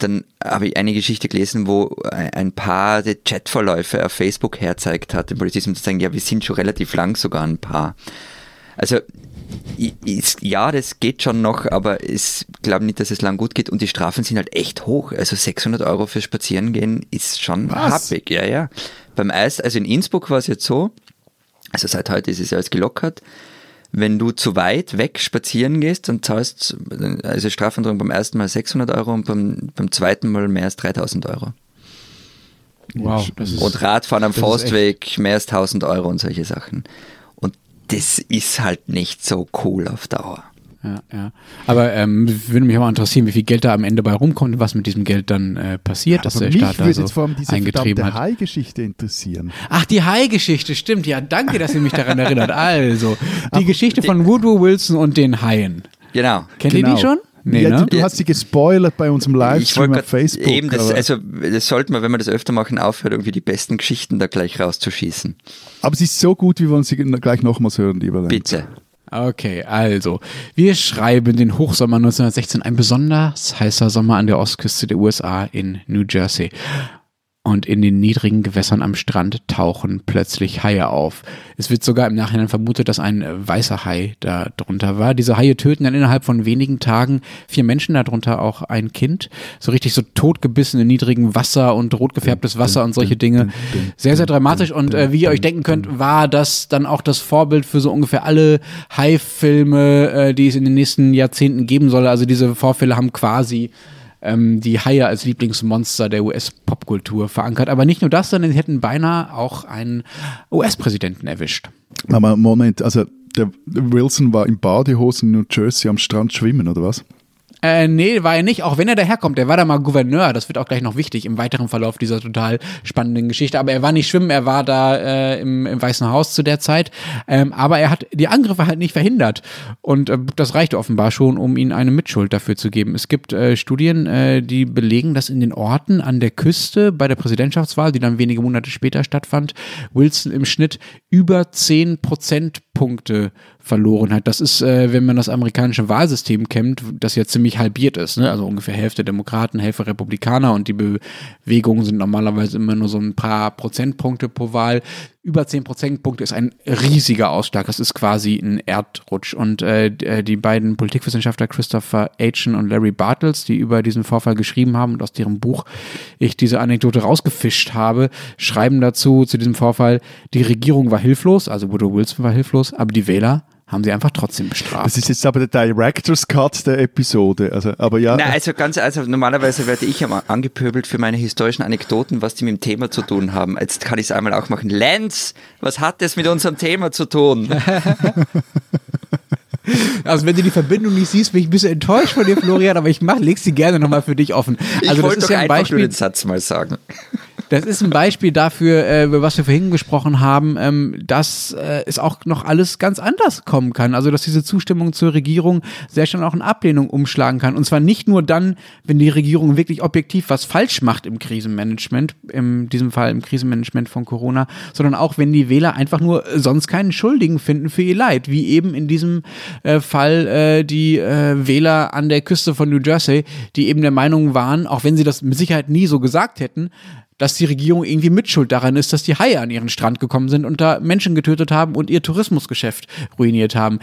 dann habe ich eine Geschichte gelesen, wo ein Paar die Chatverläufe auf Facebook herzeigt hat, den Polizisten zu sagen, ja, wir sind schon relativ lang sogar ein Paar. Also ist, ja, das geht schon noch, aber ich glaube nicht, dass es lang gut geht und die Strafen sind halt echt hoch. Also 600 Euro für Spazierengehen ist schon Was? happig, ja, ja. Beim Eis, also in Innsbruck war es jetzt so, also seit heute ist es ja alles gelockert, wenn du zu weit weg spazieren gehst, dann zahlst also Strafandrohung beim ersten Mal 600 Euro und beim, beim zweiten Mal mehr als 3000 Euro. Wow, das ist, Und Radfahren am Forstweg mehr als 1000 Euro und solche Sachen. Und das ist halt nicht so cool auf Dauer. Ja, ja. Aber ähm, würde mich auch mal interessieren, wie viel Geld da am Ende bei rumkommt und was mit diesem Geld dann äh, passiert, dass Aber der mich Staat da würde so jetzt vor allem diese eingetrieben hat. Hai-Geschichte interessieren. Ach, die Hai-Geschichte, stimmt. Ja, danke, dass ihr mich daran erinnert. Also, die Geschichte von Woodrow Wilson und den Haien. Genau. Kennt ihr Genau. die schon? Nee, ja, ne? Du hast sie gespoilert bei unserem Ich Livestream auf Facebook. eben das, also das sollte man, wenn wir das öfter machen, aufhören, irgendwie die besten Geschichten da gleich rauszuschießen. aber sie ist so gut, wir wollen sie gleich nochmals hören, lieber Lenz. Bitte. Okay, also, wir schreiben den Hochsommer 1916, ein besonders heißer Sommer an der Ostküste der USA in New Jersey. Und in den niedrigen Gewässern am Strand tauchen plötzlich Haie auf. Es wird sogar im Nachhinein vermutet, dass ein äh, weißer Hai da drunter war. Diese Haie töten dann innerhalb von wenigen Tagen vier Menschen, darunter auch ein Kind. So richtig so totgebissen in niedrigem Wasser und rot gefärbtes Wasser und solche Dinge. Sehr, sehr dramatisch. Und äh, wie ihr euch denken könnt, war das dann auch das Vorbild für so ungefähr alle Hai-Filme, äh, die es in den nächsten Jahrzehnten geben soll. Also diese Vorfälle haben quasi ähm, die Haie als Lieblingsmonster der US-Popkultur verankert. Aber nicht nur das, sondern sie hätten beinahe auch einen US-Präsidenten erwischt. Aber Moment, also der Wilson war in Badehosen in New Jersey am Strand schwimmen, oder was? Äh, nee, war er nicht, auch wenn er daherkommt. Er war da mal Gouverneur, das wird auch gleich noch wichtig im weiteren Verlauf dieser total spannenden Geschichte. Aber er war nicht schwimmen, er war da äh, im, im Weißen Haus zu der Zeit. Ähm, aber er hat die Angriffe halt nicht verhindert. Und äh, das reichte offenbar schon, um ihm eine Mitschuld dafür zu geben. Es gibt äh, Studien, äh, die belegen, dass in den Orten an der Küste bei der Präsidentschaftswahl, die dann wenige Monate später stattfand, Wilson im Schnitt über 10 Prozentpunkte verloren hat. Das ist, äh, wenn man das amerikanische Wahlsystem kennt, das ja ziemlich halbiert ist. Ne? Also ungefähr Hälfte Demokraten, Hälfte Republikaner und die Bewegungen sind normalerweise immer nur so ein paar Prozentpunkte pro Wahl. Über 10 Prozentpunkte ist ein riesiger Ausschlag. Das ist quasi ein Erdrutsch. Und äh, die beiden Politikwissenschaftler Christopher Achen und Larry Bartels, die über diesen Vorfall geschrieben haben und aus deren Buch ich diese Anekdote rausgefischt habe, schreiben dazu, zu diesem Vorfall, die Regierung war hilflos, also Woodrow Wilson war hilflos, aber die Wähler haben sie einfach trotzdem bestraft. Das ist jetzt aber der Director's Cut der Episode. Also, aber ja, Na, also ganz, also normalerweise werde ich immer angepöbelt für meine historischen Anekdoten, was die mit dem Thema zu tun haben. Jetzt kann ich es einmal auch machen. Lenz, was hat das mit unserem Thema zu tun? Also wenn du die Verbindung nicht siehst, bin ich ein bisschen enttäuscht von dir, Florian, aber ich mach, leg sie gerne nochmal für dich offen. Ich Also das wollte ist doch ja ein einfach nur Beispiel, den Satz mal sagen. Das ist ein Beispiel dafür, äh, über was wir vorhin gesprochen haben, ähm, dass äh, es auch noch alles ganz anders kommen kann. Also dass diese Zustimmung zur Regierung sehr schnell auch in Ablehnung umschlagen kann. Und zwar nicht nur dann, wenn die Regierung wirklich objektiv was falsch macht im Krisenmanagement, in diesem Fall im Krisenmanagement von Corona, sondern auch wenn die Wähler einfach nur sonst keinen Schuldigen finden für ihr Leid, wie eben in diesem äh, Fall äh, die äh, Wähler an der Küste von New Jersey, die eben der Meinung waren, auch wenn sie das mit Sicherheit nie so gesagt hätten, dass die Regierung irgendwie mitschuld daran ist, dass die Haie an ihren Strand gekommen sind und da Menschen getötet haben und ihr Tourismusgeschäft ruiniert haben.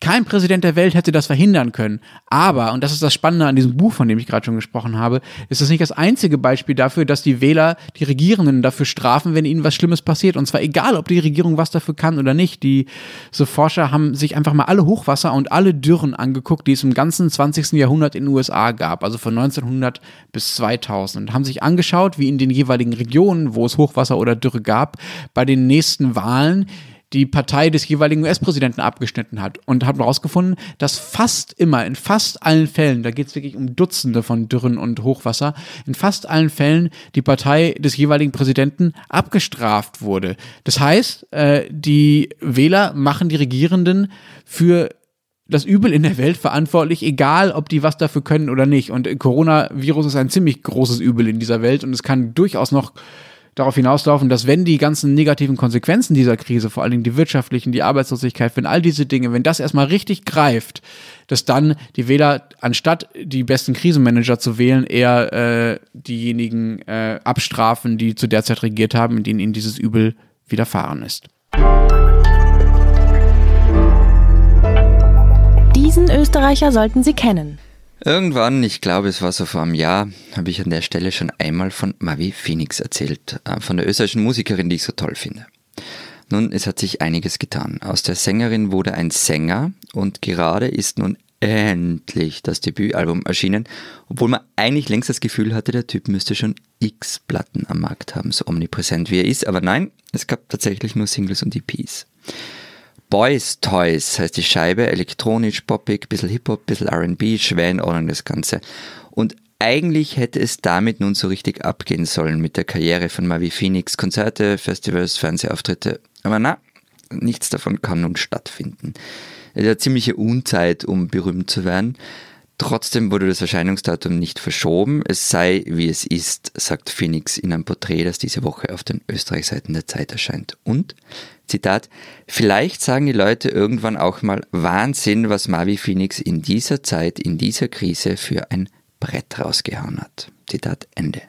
Kein Präsident der Welt hätte das verhindern können. Aber, und das ist das Spannende an diesem Buch, von dem ich gerade schon gesprochen habe, ist das nicht das einzige Beispiel dafür, dass die Wähler die Regierenden dafür strafen, wenn ihnen was Schlimmes passiert. Und zwar egal, ob die Regierung was dafür kann oder nicht. Die so Forscher haben sich einfach mal alle Hochwasser und alle Dürren angeguckt, die es im ganzen 20. Jahrhundert in den USA gab, also von 1900 bis 2000. Und haben sich angeschaut, wie in den jeweiligen Regionen, wo es Hochwasser oder Dürre gab, bei den nächsten Wahlen die Partei des jeweiligen US-Präsidenten abgeschnitten hat und haben herausgefunden, dass fast immer, in fast allen Fällen, da geht es wirklich um Dutzende von Dürren und Hochwasser, in fast allen Fällen die Partei des jeweiligen Präsidenten abgestraft wurde. Das heißt, äh, die Wähler machen die Regierenden für das Übel in der Welt verantwortlich, egal ob die was dafür können oder nicht. Und Coronavirus ist ein ziemlich großes Übel in dieser Welt und es kann durchaus noch darauf hinauslaufen, dass wenn die ganzen negativen Konsequenzen dieser Krise, vor allen Dingen die wirtschaftlichen, die Arbeitslosigkeit, wenn all diese Dinge, wenn das erstmal richtig greift, dass dann die Wähler, anstatt die besten Krisenmanager zu wählen, eher äh, diejenigen äh, abstrafen, die zu der Zeit regiert haben, in denen ihnen dieses Übel widerfahren ist. Diesen Österreicher sollten Sie kennen. Irgendwann, ich glaube, es war so vor einem Jahr, habe ich an der Stelle schon einmal von Mavi Phoenix erzählt, äh, von der österreichischen Musikerin, die ich so toll finde. Nun, es hat sich einiges getan. Aus der Sängerin wurde ein Sänger und gerade ist nun endlich das Debütalbum erschienen, obwohl man eigentlich längst das Gefühl hatte, der Typ müsste schon x Platten am Markt haben, so omnipräsent wie er ist. Aber nein, es gab tatsächlich nur Singles und EPs. Boys Toys heißt die Scheibe, elektronisch, poppig, bisschen Hip-Hop, bisschen R&B, schwer in Ordnung das Ganze. Und eigentlich hätte es damit nun so richtig abgehen sollen mit der Karriere von Mavi Phoenix, Konzerte, Festivals, Fernsehauftritte. Aber na, nichts davon kann nun stattfinden. Es ist eine ziemliche Unzeit, um berühmt zu werden. Trotzdem wurde das Erscheinungsdatum nicht verschoben. Es sei, wie es ist, sagt Phoenix in einem Porträt, das diese Woche auf den Österreichseiten der Zeit erscheint. Und, Zitat, vielleicht sagen die Leute irgendwann auch mal Wahnsinn, was Mavi Phoenix in dieser Zeit, in dieser Krise für ein Brett rausgehauen hat. Zitat Ende.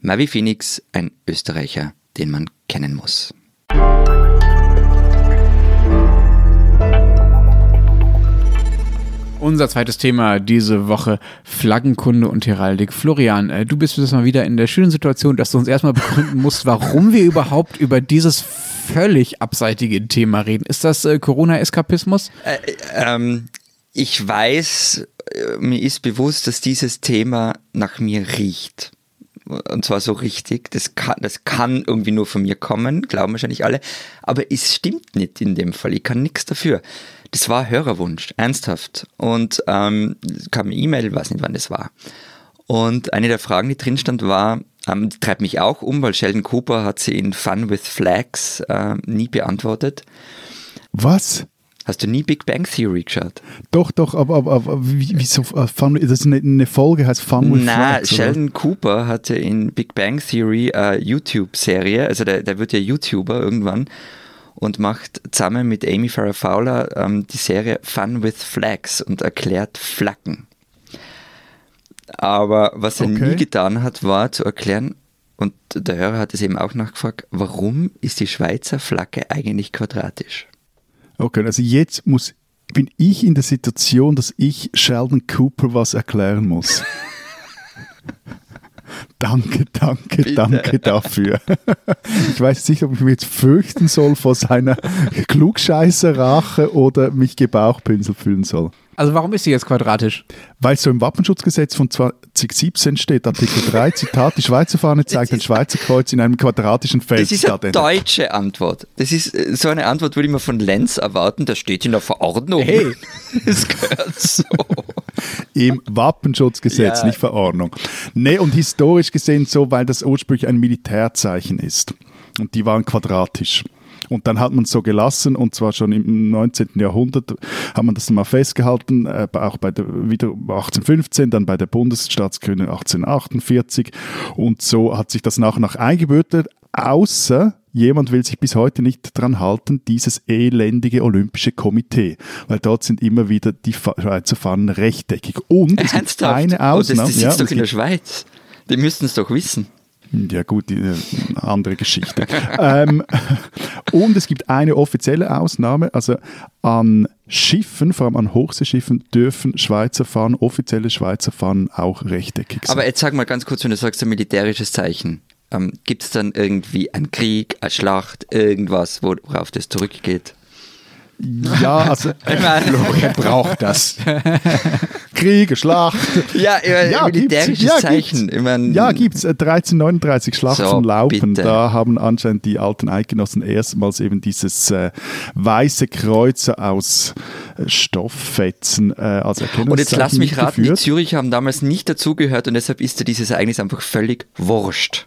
Mavi Phoenix, ein Österreicher, den man kennen muss. Unser zweites Thema diese Woche, Flaggenkunde und Heraldik. Florian, äh, du bist jetzt mal wieder in der schönen Situation, dass du uns erstmal begründen musst, warum wir überhaupt über dieses völlig abseitige Thema reden. Ist das äh, Corona-Eskapismus? Äh, ähm, ich weiß, äh, mir ist bewusst, dass dieses Thema nach mir riecht. Und zwar so richtig. Das kann, das kann irgendwie nur von mir kommen, glauben wahrscheinlich alle. Aber es stimmt nicht in dem Fall. Ich kann nichts dafür. Das war Hörerwunsch, ernsthaft. Und ähm, kam eine E-Mail, weiß nicht wann das war. Und eine der Fragen, die drin stand, war, ähm, die treibt mich auch um, weil Sheldon Cooper hat sie in Fun with Flags äh, nie beantwortet. Was? Hast du nie Big Bang Theory geschaut? Doch, doch, aber, aber, aber wieso uh, Fun, das ist eine, eine, Folge, heißt Fun with Na, Flags, Sheldon Cooper hatte in Big Bang Theory eine YouTube-Serie, also der, der wird ja YouTuber irgendwann und macht zusammen mit Amy Farrah Fowler ähm, die Serie Fun with Flags und erklärt Flaggen. Aber was er Okay. nie getan hat, war zu erklären, und der Hörer hat es eben auch nachgefragt, warum ist die Schweizer Flagge eigentlich quadratisch? Okay, also jetzt muss, bin ich in der Situation, dass ich Sheldon Cooper was erklären muss. danke, danke, danke dafür. ich weiß nicht, ob ich mich jetzt fürchten soll vor seiner Klugscheißer-Rache oder mich gebauchpinselt fühlen soll. Also warum ist sie jetzt quadratisch? Weil so im Wappenschutzgesetz von 2017 steht, Artikel 3, Zitat, die Schweizer Fahne zeigt ein Schweizer Kreuz in einem quadratischen Feld. Das ist eine deutsche Antwort. Das ist äh, so eine Antwort, würde ich mir von Lenz erwarten. Das steht in der Verordnung. Hey. Das gehört so. Im Wappenschutzgesetz, Ja. nicht Verordnung. Nee, und historisch gesehen so, weil das ursprünglich ein Militärzeichen ist. Und die waren quadratisch. Und dann hat man es so gelassen, und zwar schon im 19. Jahrhundert hat man das mal festgehalten, äh, auch bei der, wieder 1815, dann bei der Bundesstaatsgründung 1848. Und so hat sich das nach und nach eingebürgert, außer jemand will sich bis heute nicht dran halten, dieses elendige Olympische Komitee. Weil dort sind immer wieder die Schweizer Fahnen rechteckig. Und es gibt eine Oh, das, Ausnahme. das sitzt ja, doch in der Schweiz. Die müssten es doch wissen. Ja gut, die, äh, andere Geschichte. ähm, und es gibt eine offizielle Ausnahme, also an Schiffen, vor allem an Hochseeschiffen, dürfen Schweizer Fahnen, offizielle Schweizer Fahnen auch rechteckig sein. Aber jetzt sag mal ganz kurz, wenn du sagst, ein militärisches Zeichen. Ähm, Gibt es dann irgendwie einen Krieg, eine Schlacht, irgendwas, worauf das zurückgeht? Ja, also meine, Wer braucht das? Kriege, Schlacht. ja, äh, Ja, militärisches. Ja, Zeichen. gibt's. Ich mein, Ja, gibt's. Äh, 1339 Schlacht So, von Laupen. bitte. Da haben anscheinend die alten Eidgenossen erstmals eben dieses äh, weiße Kreuzer aus äh, Stofffetzen äh, als Erkennungszeichen Und jetzt lass mich raten, die mitgeführt. Zürcher haben damals nicht dazugehört und deshalb ist dir dieses Ereignis einfach völlig wurscht.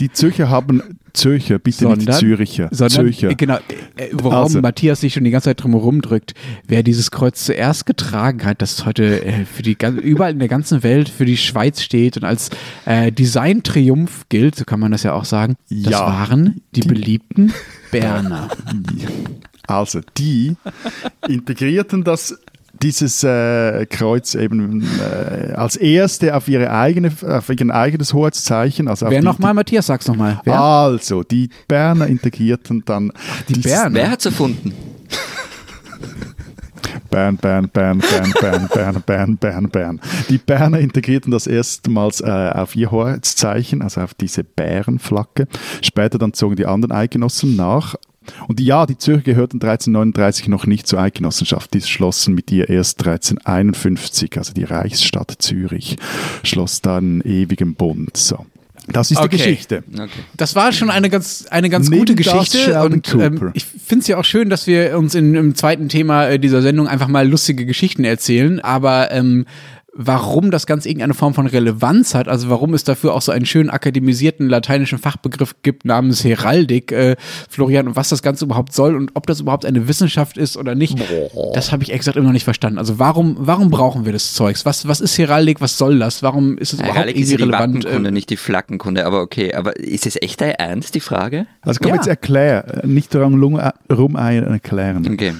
Die Zürcher haben Zürcher, bitte nicht die Sondern- Züricher. Sondern, Zürcher. äh, genau, äh, worauf Also. Matthias sich schon die ganze Zeit drum herum drückt. Wer dieses Kreuz zuerst getragen hat, das heute äh, für die überall in der ganzen Welt für die Schweiz steht und als äh, Designtriumph gilt, so kann man das ja auch sagen, das Ja. waren die, beliebten Berner. Also, die integrierten das dieses äh, Kreuz eben äh, als erste auf ihre eigene auf ihr eigenes Hoheitszeichen also Wer die, nochmal, Matthias, sag's nochmal. Also, die Berner integrierten dann die dieses- Berner. Wer hat's erfunden? Bern, Bern, Bern, Bern, Bern, Bern, Bern, Bern, Bern. Die Berner integrierten das erstmals äh, auf ihr Hoheitszeichen, also auf diese Bärenflagge. Später dann zogen die anderen Eidgenossen nach. Und ja, die Zürcher gehörten 1339 noch nicht zur Eidgenossenschaft. Die schlossen mit ihr erst 1351, also die Reichsstadt Zürich, schloss dann einen ewigen Bund. So. Das ist Okay. die Geschichte. Okay. Das war schon eine ganz, eine ganz Nimm gute Geschichte. Und ähm, ich finde es ja auch schön, dass wir uns in, im zweiten Thema äh, dieser Sendung einfach mal lustige Geschichten erzählen. Aber ähm, warum das Ganze irgendeine Form von Relevanz hat, also warum es dafür auch so einen schön akademisierten lateinischen Fachbegriff gibt namens Heraldik, äh, Florian, und was das Ganze überhaupt soll und ob das überhaupt eine Wissenschaft ist oder nicht, das habe ich exakt immer noch nicht verstanden. Also warum, warum brauchen wir das Zeugs? Was, was ist Heraldik? Was soll das? Warum ist es überhaupt ist irgendwie ja die relevant? Wappenkunde, Äh, nicht die Flaggenkunde, aber okay. Aber ist es echt dein Ernst, die Frage? Also komm Ja. jetzt erklär, nicht daran lung- rumeiern, erklären. Okay.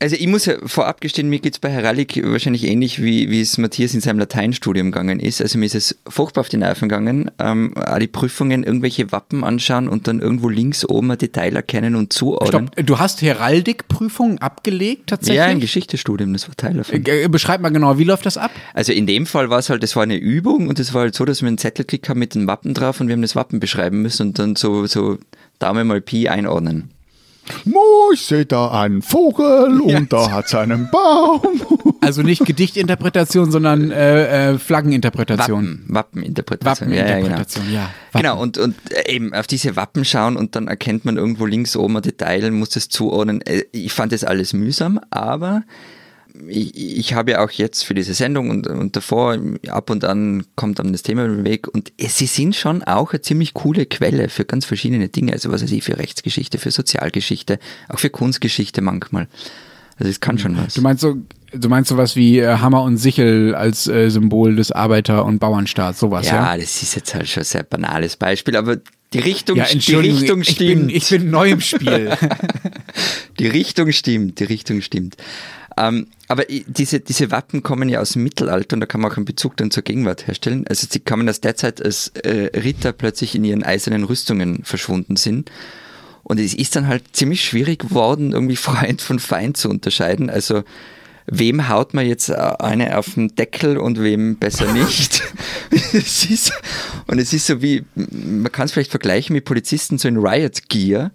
Also ich muss ja vorab gestehen, mir geht's bei Heraldik wahrscheinlich ähnlich, wie, wie es Matthias in seinem Lateinstudium gegangen ist. Also mir ist es furchtbar auf die Nerven gegangen, ähm, auch die Prüfungen, irgendwelche Wappen anschauen und dann irgendwo links oben ein Detail erkennen und zuordnen. Stopp, du hast Heraldikprüfungen abgelegt tatsächlich? Ja, ein Geschichtestudium, das war Teil davon. Äh, Beschreib mal genau, wie läuft das ab? Also in dem Fall war es halt, das war eine Übung und es war halt so, dass wir einen Zettel gekriegt haben mit den Wappen drauf und wir haben das Wappen beschreiben müssen und dann so, so Daumen mal Pi einordnen. Oh, ich sehe da einen Vogel und da hat es einen Baum. Also nicht Gedichtinterpretation, sondern äh, äh, Flaggeninterpretation. Wappen, Wappeninterpretation. Wappeninterpretation, ja. Ja, ja, genau. Genau, und, und äh, eben auf diese Wappen schauen und dann erkennt man irgendwo links oben ein Detail, muss das zuordnen. Äh, Ich fand das alles mühsam, aber ich, ich habe ja auch jetzt für diese Sendung und, und davor ab und an kommt dann das Thema über den Weg und es- sie sind schon auch eine ziemlich coole Quelle für ganz verschiedene Dinge, also was weiß ich, für Rechtsgeschichte, für Sozialgeschichte, auch für Kunstgeschichte manchmal. Also es kann schon was. Du meinst so, du meinst sowas wie äh, Hammer und Sichel als äh, Symbol des Arbeiter- und Bauernstaats, sowas, ja? ja, das ist jetzt halt schon ein sehr banales Beispiel, aber die Richtung, Ja, die Richtung ich, stimmt. bin, ich bin neu im Spiel. Die Richtung stimmt, die Richtung stimmt. Ähm, aber diese, diese Wappen kommen ja aus dem Mittelalter und da kann man auch einen Bezug dann zur Gegenwart herstellen. Also sie kommen aus der Zeit, als äh, Ritter plötzlich in ihren eisernen Rüstungen verschwunden sind. Und es ist dann halt ziemlich schwierig geworden, irgendwie Freund von Feind zu unterscheiden. Also wem haut man jetzt äh, eine auf den Deckel und wem besser nicht? es ist, und es ist so wie, man kann es vielleicht vergleichen mit Polizisten so in Riot Gear.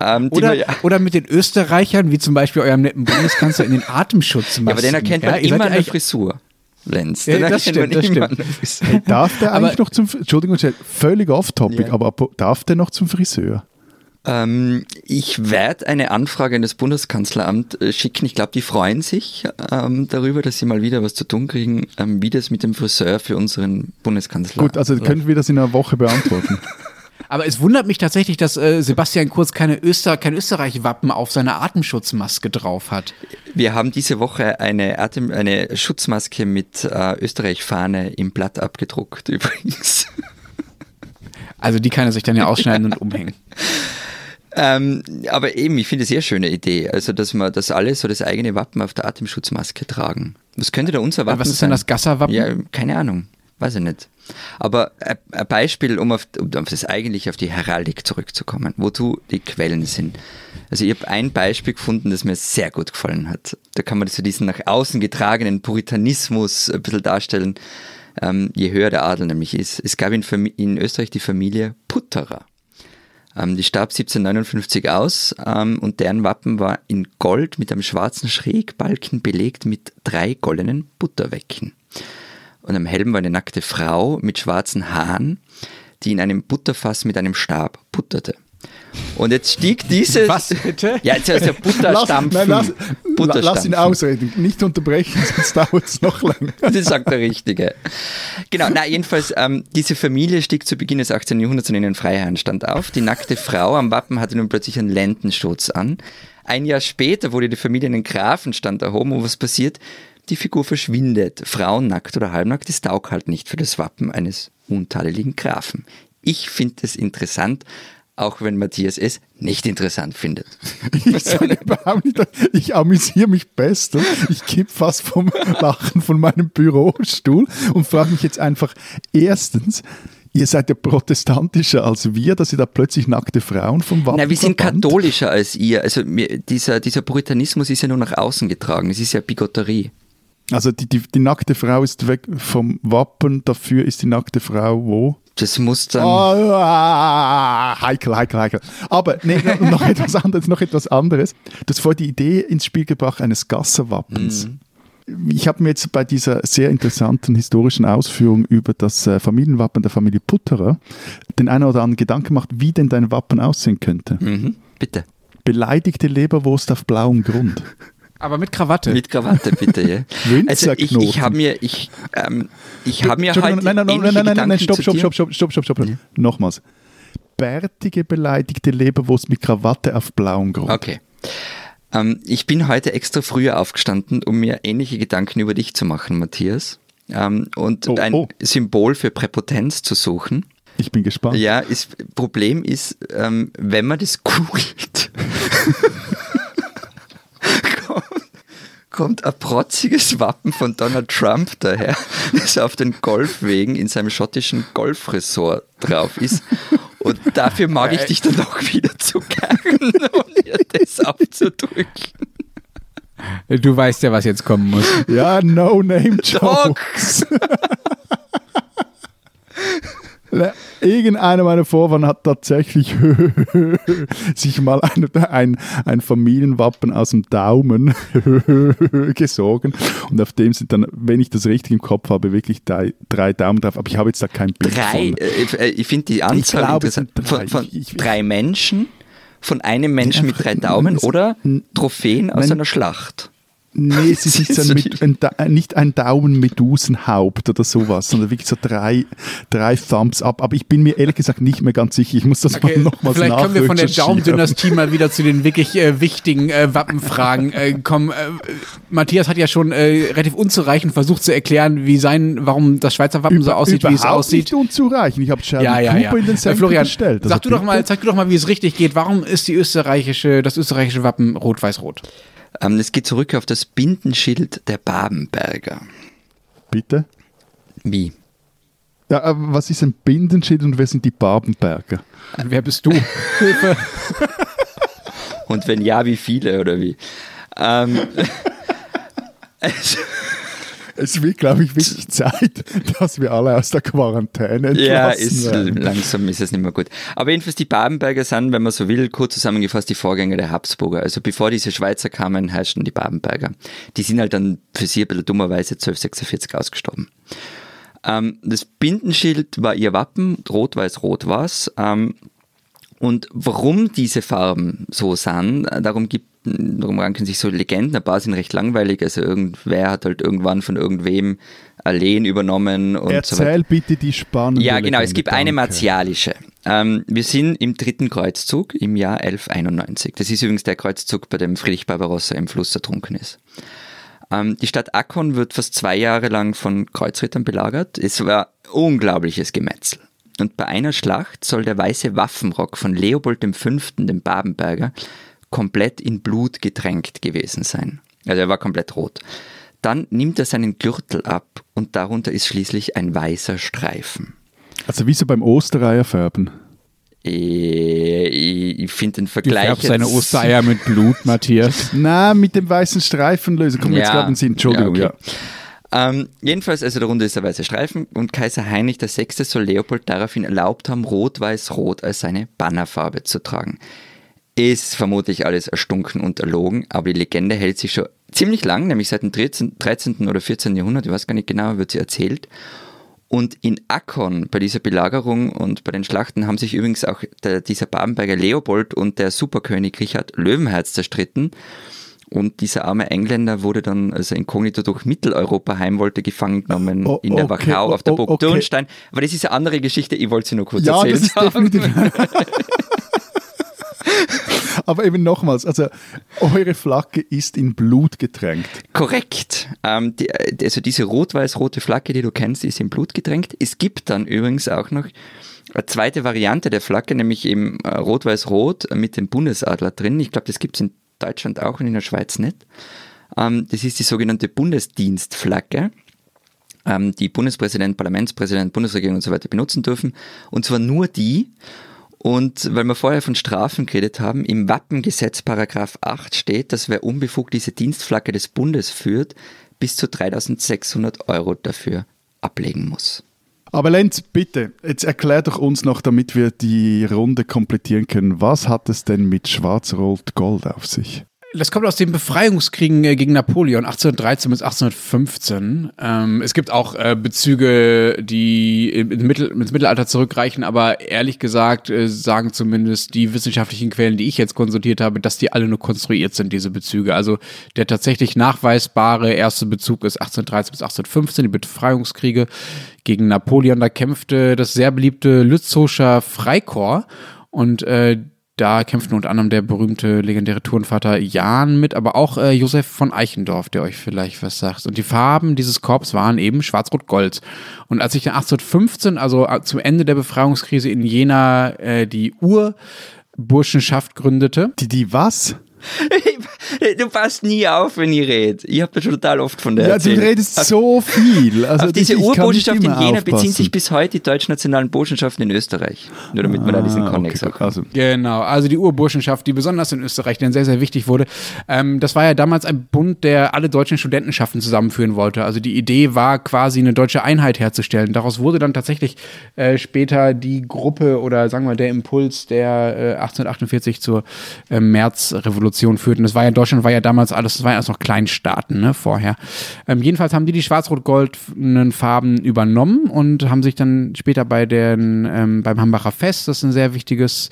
Ähm, die man Oder, ja- oder mit den Österreichern, wie zum Beispiel eurem netten Bundeskanzler in den Atemschutzmasken. Ja, aber den erkennt man Ja, immer ja an der eigentlich- Frisur. Lenz. Ja, das stimmt, das stimmt. Frisur. Darf der Aber- eigentlich noch zum, Entschuldigung, völlig off-topic, Ja. aber darf der noch zum Friseur? Ähm, ich werde eine Anfrage an das Bundeskanzleramt äh, schicken. Ich glaube, die freuen sich ähm, darüber, dass sie mal wieder was zu tun kriegen, ähm, wie das mit dem Friseur für unseren Bundeskanzler. Gut, also können wir das in einer Woche beantworten. Aber es wundert mich tatsächlich, dass äh, Sebastian Kurz keine Öster, kein Österreich-Wappen auf seiner Atemschutzmaske drauf hat. Wir haben diese Woche eine, Atem eine Schutzmaske mit äh, Österreich-Fahne im Blatt abgedruckt übrigens. Also die kann er sich dann ja ausschneiden und umhängen. Ähm, aber eben, ich finde es eine sehr schöne Idee, also dass wir das alle so das eigene Wappen auf der Atemschutzmaske tragen. Was könnte da unser Wappen Was ist sein? denn das Gasser-Wappen? Ja, keine Ahnung. Weiß ich nicht. Aber ein Beispiel, um auf, um auf das eigentlich auf die Heraldik zurückzukommen, wozu die Quellen sind. Also ich habe ein Beispiel gefunden, das mir sehr gut gefallen hat. Da kann man so diesen nach außen getragenen Puritanismus ein bisschen darstellen, ähm, je höher der Adel nämlich ist. Es gab in, in Österreich die Familie Putterer. Ähm, die starb 1759 aus ähm, und deren Wappen war in Gold mit einem schwarzen Schrägbalken belegt mit drei goldenen Butterwecken. Und am Helm war eine nackte Frau mit schwarzen Haaren, die in einem Butterfass mit einem Stab butterte. Und jetzt stieg dieses. Was bitte? Ja, jetzt ist der Lass, Butterstampfen. nein, lass, Butterstampfen. lass ihn ausreden, nicht unterbrechen, sonst dauert es noch länger. Das sagt der Richtige. Genau, na jedenfalls, ähm, diese Familie stieg zu Beginn des 18. Jahrhunderts in den Freiherrenstand auf. Die nackte Frau am Wappen hatte nun plötzlich einen Lendenschutz an. Ein Jahr später wurde die Familie in den Grafenstand erhoben und was passiert? Die Figur verschwindet. Frauen nackt oder halbnackt, das taugt halt nicht für das Wappen eines untadeligen Grafen. Ich finde es interessant, auch wenn Matthias es nicht interessant findet. Ich ich amüsiere mich bestens. Ich kipp fast vom Lachen von meinem Bürostuhl und frage mich jetzt einfach erstens, ihr seid ja protestantischer als wir, dass ihr da plötzlich nackte Frauen vom Wappen Na, wir sind verbannt? katholischer als ihr. Also dieser, dieser Puritanismus ist ja nur nach außen getragen. Es ist ja Bigotterie. Also die, die, die nackte Frau ist weg vom Wappen, dafür ist die nackte Frau wo? Das muss dann. Ah, heikel, heikel, heikel. Aber nee, noch- etwas anderes, noch etwas anderes. Du hast vorhin die Idee ins Spiel gebracht eines Gasserwappens. Ich habe mir jetzt bei dieser sehr interessanten historischen Ausführung über das äh, Familienwappen der Familie Putterer den einen oder anderen Gedanken gemacht, wie denn dein Wappen aussehen könnte. Mhm, bitte. Beleidigte Leberwurst auf blauem Grund. Aber mit Krawatte. Mit Krawatte, bitte, ja. Also ich, ich habe mir, ich, ähm, ich habe mir heute Entschuldigung, nein, nein, nein, nein, nein, nein, stopp, stopp, stopp, stopp, stopp, stopp, stopp, stopp. Nochmals. Bärtige beleidigte Leberwurst mit Krawatte auf blauem Grund. Okay. Ähm, ich bin heute extra früher aufgestanden, um mir ähnliche Gedanken über dich zu machen, Matthias. Ähm, und Oh, ein oh. Symbol für Präpotenz zu suchen. Ich bin gespannt. Ja, ist, Problem ist, ähm, wenn man das googelt, kommt, kommt ein protziges Wappen von Donald Trump daher, das auf den Golfwegen in seinem schottischen Golfresort drauf ist. Und dafür mag ich dich dann auch wieder zu gern, um dir das aufzudrücken. Du weißt ja, was jetzt kommen muss. Ja, no-name Dog. Jokes. Irgendeiner meiner Vorfahren hat tatsächlich sich mal ein, ein, ein Familienwappen aus dem Daumen gesogen und auf dem sind dann, wenn ich das richtig im Kopf habe, wirklich drei, drei Daumen drauf. Aber ich habe jetzt da kein Bild Drei, von. äh, äh, ich finde die Anzahl glaube, es interessant. drei. Von, von Ich- ich- drei Menschen, von einem Menschen mit drei Daumen oder Trophäen aus einer Schlacht. Nee, es ist nicht, so ein, So mit, ein, Da- nicht ein Daumen-Medusenhaupt oder sowas, sondern wirklich so drei, drei Thumbs up. Aber ich bin mir ehrlich gesagt nicht mehr ganz sicher. Ich muss das Okay, mal nochmals vielleicht können wir von der. Daumendynastie mal wieder zu den wirklich äh, wichtigen äh, Wappenfragen äh, kommen. Äh, Matthias hat ja schon äh, relativ unzureichend versucht zu erklären, wie sein, warum das Schweizer Wappen so Über- aussieht, wie es aussieht. nicht unzureichend. Ich habe Sheldon Ja, ja, ja. In den Äh, Senkel Florian, gestellt. sag Also du doch mal, zeig du doch mal, wie es richtig geht. Warum ist die österreichische, das österreichische Wappen rot-weiß-rot? Ähm, es geht zurück auf das Bindenschild der Babenberger. Bitte. Wie? Ja, aber was ist ein Bindenschild und wer sind die Babenberger? Wer bist du? Und wenn ja, wie viele oder wie? Ähm, also, Es wird, glaube ich, wirklich Zeit, dass wir alle aus der Quarantäne entlassen ja, ist, werden. langsam ist es nicht mehr gut. Aber jedenfalls die Babenberger sind, wenn man so will, kurz zusammengefasst die Vorgänger der Habsburger. Also bevor diese Schweizer kamen, herrschten die Babenberger. Die sind halt dann für sie ein bisschen dummerweise 1246 ausgestorben. Ähm, das Bindenschild war ihr Wappen, rot-weiß-rot war es. Ähm, und warum diese Farben so sind, darum gibt darum ranken sich so Legenden, ein paar sind recht langweilig, also irgendwer hat halt irgendwann von irgendwem Alleen übernommen und so weiter. Erzähl bitte die spannende Ja, genau, es Legende, gibt eine danke. martialische. Ähm, wir sind im dritten Kreuzzug im Jahr 1191. Das ist übrigens der Kreuzzug, bei dem Friedrich Barbarossa im Fluss ertrunken ist. Ähm, die Stadt Akkon wird fast zwei Jahre lang von Kreuzrittern belagert. Es war unglaubliches Gemetzel. Und bei einer Schlacht soll der weiße Waffenrock von Leopold V., dem Babenberger, komplett in Blut getränkt gewesen sein. Also er war komplett rot. Dann nimmt er seinen Gürtel ab und darunter ist schließlich ein weißer Streifen. Also wie so beim Ostereier färben. Äh, Ich, ich finde den Vergleich. färbst deine jetzt- Ostereier mit Blut, Matthias. Na, mit dem weißen Streifen lösen. Mir jetzt Ja, gerade in Sinn. Entschuldigung, ja, ja. okay. Ähm, jedenfalls, also darunter ist der weiße Streifen und Kaiser Heinrich VI. soll Leopold daraufhin erlaubt haben, Rot-Weiß-Rot als seine Bannerfarbe zu tragen. Ist vermutlich alles erstunken und erlogen, aber die Legende hält sich schon ziemlich lang, nämlich seit dem 13. 13. oder 14. Jahrhundert, ich weiß gar nicht genau, wird sie erzählt. Und in Akkon, bei dieser Belagerung und bei den Schlachten, haben sich übrigens auch der, dieser Babenberger Leopold und der Superkönig Richard Löwenherz zerstritten. Und dieser arme Engländer wurde dann, also inkognito durch Mitteleuropa heim wollte, gefangen genommen Oh, in der okay, Wachau auf der Burg okay. Dürnstein. Aber das ist eine andere Geschichte, ich wollte sie nur kurz Ja, erzählen. das ist definitiv. Aber eben nochmals, also eure Flagge ist in Blut getränkt. Korrekt. Ähm, die, also diese rot-weiß-rote Flagge, die du kennst, ist in Blut getränkt. Es gibt dann übrigens auch noch eine zweite Variante der Flagge, nämlich eben äh, rot-weiß-rot mit dem Bundesadler drin. Ich glaube, das gibt es in Deutschland auch und in der Schweiz nicht. Ähm, das ist die sogenannte Bundesdienstflagge, ähm, die Bundespräsident, Parlamentspräsident, Bundesregierung und so weiter benutzen dürfen. Und zwar nur die. Und weil wir vorher von Strafen geredet haben, im Wappengesetz Paragraph 8 steht, dass wer unbefugt diese Dienstflagge des Bundes führt, bis zu 3600 Euro dafür ablegen muss. Aber Lenz, bitte, jetzt erklär doch uns noch, damit wir die Runde komplettieren können, was hat es denn mit Schwarz-Rot-Gold auf sich? Das kommt aus den Befreiungskriegen äh, gegen Napoleon 1813 bis 1815. Ähm, es gibt auch äh, Bezüge, die im Mittel, ins Mittelalter zurückreichen, aber ehrlich gesagt äh, sagen zumindest die wissenschaftlichen Quellen, die ich jetzt konsultiert habe, dass die alle nur konstruiert sind, diese Bezüge. Also der tatsächlich nachweisbare erste Bezug ist 1813 bis 1815, die Befreiungskriege gegen Napoleon. Da kämpfte das sehr beliebte Lützowscher Freikorps und äh, da kämpften unter anderem der berühmte legendäre Turnvater Jan mit, aber auch äh, Josef von Eichendorff, der euch vielleicht was sagt. Und die Farben dieses Korps waren eben schwarz-rot-gold. Und als sich dann 1815, also äh, zum Ende der Befreiungskrise in Jena, äh, die Urburschenschaft gründete, Die, die was? Du passt nie auf, wenn ich rede. Ich habe da schon total oft von der Ja, du erzählt. redest so viel. Also Auf diese Urbotschaft in Jena aufpassen. beziehen sich bis heute die deutsch-nationalen Botschaften in Österreich. Nur damit man da diesen Ah, Konnex okay. auch Also, Genau, also die Urburschenschaft, die besonders in Österreich dann sehr, sehr wichtig wurde. Ähm, das war ja damals ein Bund, der alle deutschen Studentenschaften zusammenführen wollte. Also die Idee war quasi eine deutsche Einheit herzustellen. Daraus wurde dann tatsächlich äh, später die Gruppe oder sagen wir der Impuls, der äh, 1848 zur äh, Märzrevolution führte. Und das war ja Deutschland war ja damals alles, das waren ja erst noch Kleinstaaten ne, vorher. Ähm, jedenfalls haben die die schwarz-rot-goldenen Farben übernommen und haben sich dann später bei den ähm, beim Hambacher Fest, das ein sehr wichtiges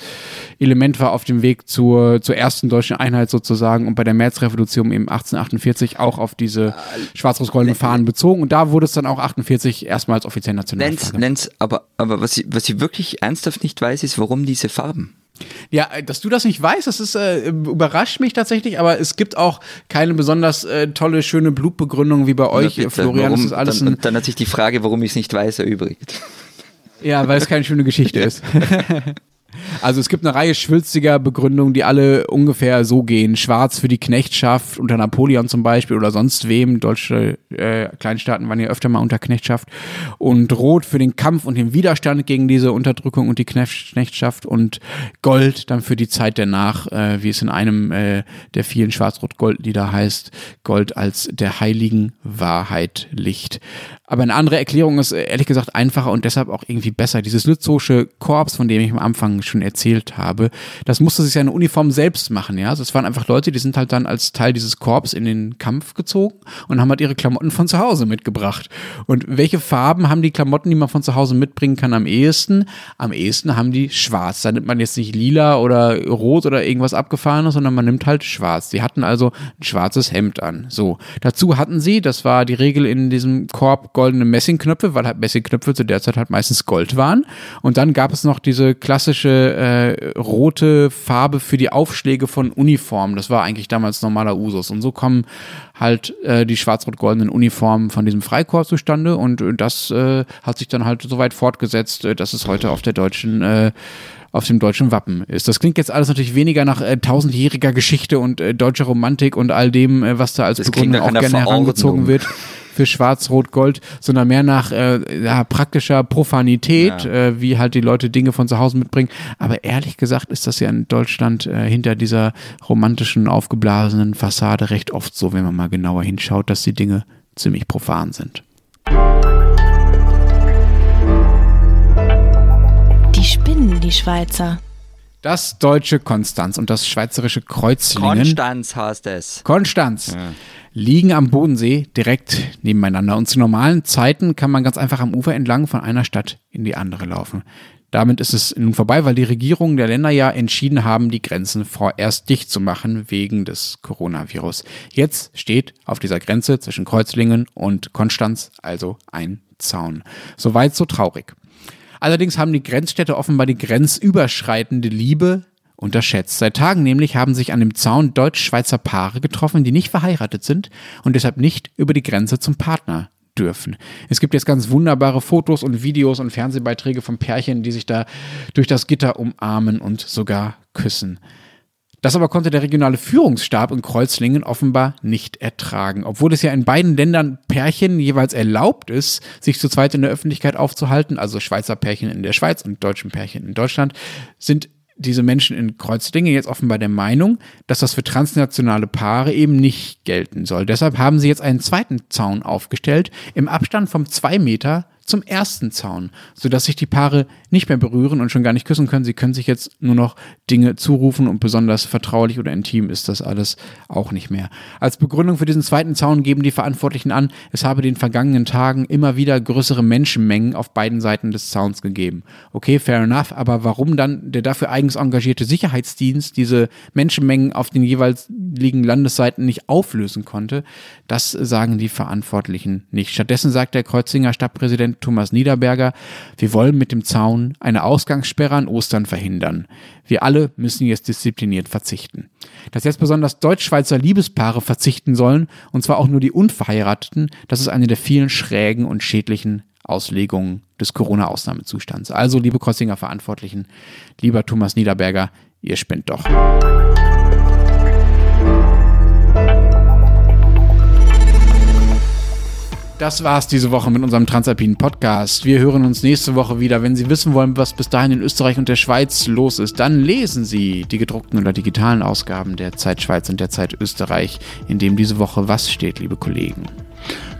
Element war auf dem Weg zur, zur ersten deutschen Einheit sozusagen und bei der Märzrevolution eben 1848 auch auf diese schwarz-rot-goldenen Fahnen bezogen und da wurde es dann auch 48 erstmals offiziell Lenz, Nationalflagge. Lenz, aber, aber was, ich, was ich wirklich ernsthaft nicht weiß, ist, warum diese Farben? Ja, äh, dass du das nicht weißt, das ist, äh, überrascht mich tatsächlich, aber es gibt auch keine besonders äh, tolle, schöne Blutbegründung wie bei euch, bitte, Florian. warum, das ist alles dann, dann hat sich die Frage, warum ich es nicht weiß, erübrigt. Ja, weil es keine schöne Geschichte ist. Also es gibt eine Reihe schwülstiger Begründungen, die alle ungefähr so gehen. Schwarz für die Knechtschaft unter Napoleon zum Beispiel oder sonst wem. Deutsche äh, Kleinstaaten waren ja öfter mal unter Knechtschaft. Und Rot für den Kampf und den Widerstand gegen diese Unterdrückung und die Knech- Knechtschaft. Und Gold dann für die Zeit danach, äh, wie es in einem äh, der vielen Schwarz-Rot-Gold-Lieder heißt, Gold als der heiligen Wahrheit Licht. Aber eine andere Erklärung ist äh, ehrlich gesagt einfacher und deshalb auch irgendwie besser. Dieses Lützowsche Korps, von dem ich am Anfang schon erzählt habe, das musste sich seine Uniform selbst machen, ja. Also es waren einfach Leute, die sind halt dann als Teil dieses Korps in den Kampf gezogen und haben halt ihre Klamotten von zu Hause mitgebracht. Und welche Farben haben die Klamotten, die man von zu Hause mitbringen kann, am ehesten? Am ehesten haben die schwarz. Da nimmt man jetzt nicht lila oder rot oder irgendwas abgefahrenes, sondern man nimmt halt schwarz. Die hatten also ein schwarzes Hemd an. So. Dazu hatten sie, das war die Regel in diesem Korb, goldene Messingknöpfe, weil halt Messingknöpfe zu der Zeit halt meistens Gold waren. Und dann gab es noch diese klassische äh, rote Farbe für die Aufschläge von Uniformen. Das war eigentlich damals normaler Usus. Und so kommen halt äh, die schwarz-rot-goldenen Uniformen von diesem Freikorps zustande. Und äh, das äh, hat sich dann halt so weit fortgesetzt, äh, dass es heute auf der deutschen äh, auf dem deutschen Wappen ist. Das klingt jetzt alles natürlich weniger nach äh, tausendjähriger Geschichte und äh, deutscher Romantik und all dem, äh, was da als Das Begründung auch gerne herangezogen wird für Schwarz, Rot, Gold, sondern mehr nach äh, ja, praktischer Profanität, Ja. äh, wie halt die Leute Dinge von zu Hause mitbringen. Aber ehrlich gesagt ist das ja in Deutschland äh, hinter dieser romantischen, aufgeblasenen Fassade recht oft so, wenn man mal genauer hinschaut, dass die Dinge ziemlich profan sind. Die spinnen, die Schweizer. Das deutsche Konstanz und das schweizerische Kreuzlingen. Konstanz heißt es. Konstanz. Liegen am Bodensee direkt nebeneinander. Und zu normalen Zeiten kann man ganz einfach am Ufer entlang von einer Stadt in die andere laufen. Damit ist es nun vorbei, weil die Regierungen der Länder ja entschieden haben, die Grenzen vorerst dicht zu machen wegen des Coronavirus. Jetzt steht auf dieser Grenze zwischen Kreuzlingen und Konstanz also ein Zaun. Soweit so traurig. Allerdings haben die Grenzstädte offenbar die grenzüberschreitende Liebe unterschätzt. Seit Tagen nämlich haben sich an dem Zaun deutsch-schweizer Paare getroffen, die nicht verheiratet sind und deshalb nicht über die Grenze zum Partner dürfen. Es gibt jetzt ganz wunderbare Fotos und Videos und Fernsehbeiträge von Pärchen, die sich da durch das Gitter umarmen und sogar küssen. Das aber konnte der regionale Führungsstab in Kreuzlingen offenbar nicht ertragen. Obwohl es ja in beiden Ländern Pärchen jeweils erlaubt ist, sich zu zweit in der Öffentlichkeit aufzuhalten, also Schweizer Pärchen in der Schweiz und deutschen Pärchen in Deutschland, sind diese Menschen in Kreuzlingen jetzt offenbar der Meinung, dass das für transnationale Paare eben nicht gelten soll. Deshalb haben sie jetzt einen zweiten Zaun aufgestellt, im Abstand von zwei Meter zum ersten Zaun, sodass sich die Paare nicht mehr berühren und schon gar nicht küssen können. Sie können sich jetzt nur noch Dinge zurufen und besonders vertraulich oder intim ist das alles auch nicht mehr. Als Begründung für diesen zweiten Zaun geben die Verantwortlichen an, es habe den vergangenen Tagen immer wieder größere Menschenmengen auf beiden Seiten des Zauns gegeben. Okay, fair enough, aber warum dann der dafür eigens engagierte Sicherheitsdienst diese Menschenmengen auf den jeweils liegenden Landesseiten nicht auflösen konnte, das sagen die Verantwortlichen nicht. Stattdessen sagt der Kreuzinger Stadtpräsident Thomas Niederberger, wir wollen mit dem Zaun eine Ausgangssperre an Ostern verhindern. Wir alle müssen jetzt diszipliniert verzichten. Dass jetzt besonders deutsch-schweizer Liebespaare verzichten sollen, und zwar auch nur die Unverheirateten, das ist eine der vielen schrägen und schädlichen Auslegungen des Corona-Ausnahmezustands. Also, liebe Kreuzinger Verantwortlichen, lieber Thomas Niederberger, ihr spinnt doch. Das war's diese Woche mit unserem Transalpinen Podcast. Wir hören uns nächste Woche wieder. Wenn Sie wissen wollen, was bis dahin in Österreich und der Schweiz los ist, dann lesen Sie die gedruckten oder digitalen Ausgaben der Zeit Schweiz und der Zeit Österreich, in dem diese Woche was steht, liebe Kollegen.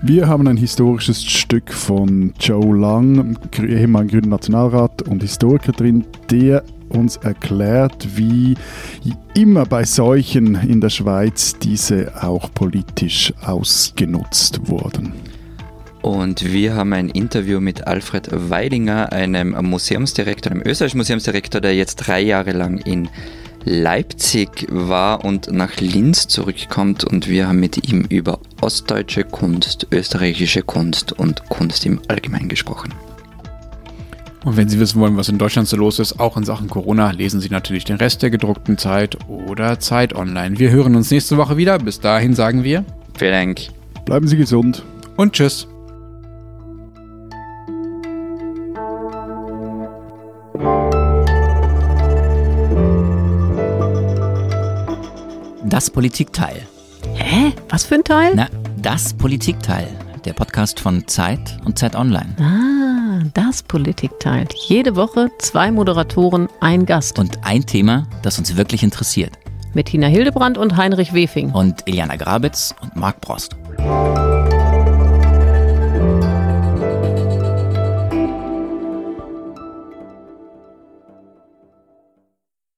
Wir haben ein historisches Stück von Joe Lang, ehemaliger Grüner Nationalrat und Historiker drin, der uns erklärt, wie immer bei Seuchen in der Schweiz diese auch politisch ausgenutzt wurden. Und wir haben ein Interview mit Alfred Weidinger, einem Museumsdirektor, einem österreichischen Museumsdirektor, der jetzt drei Jahre lang in Leipzig war und nach Linz zurückkommt. Und wir haben mit ihm über ostdeutsche Kunst, österreichische Kunst und Kunst im Allgemeinen gesprochen. Und wenn Sie wissen wollen, was in Deutschland so los ist, auch in Sachen Corona, lesen Sie natürlich den Rest der gedruckten Zeit oder Zeit online. Wir hören uns nächste Woche wieder. Bis dahin sagen wir Vielen Dank. Bleiben Sie gesund. und tschüss. Das Politikteil. Hä? Was für ein Teil? Na, das Politikteil. Der Podcast von Zeit und Zeit Online. Ah, das Politikteil. Jede Woche zwei Moderatoren, ein Gast. Und ein Thema, das uns wirklich interessiert. Mit Tina Hildebrand und Heinrich Wefing. Und Iliana Grabitz und Marc Prost.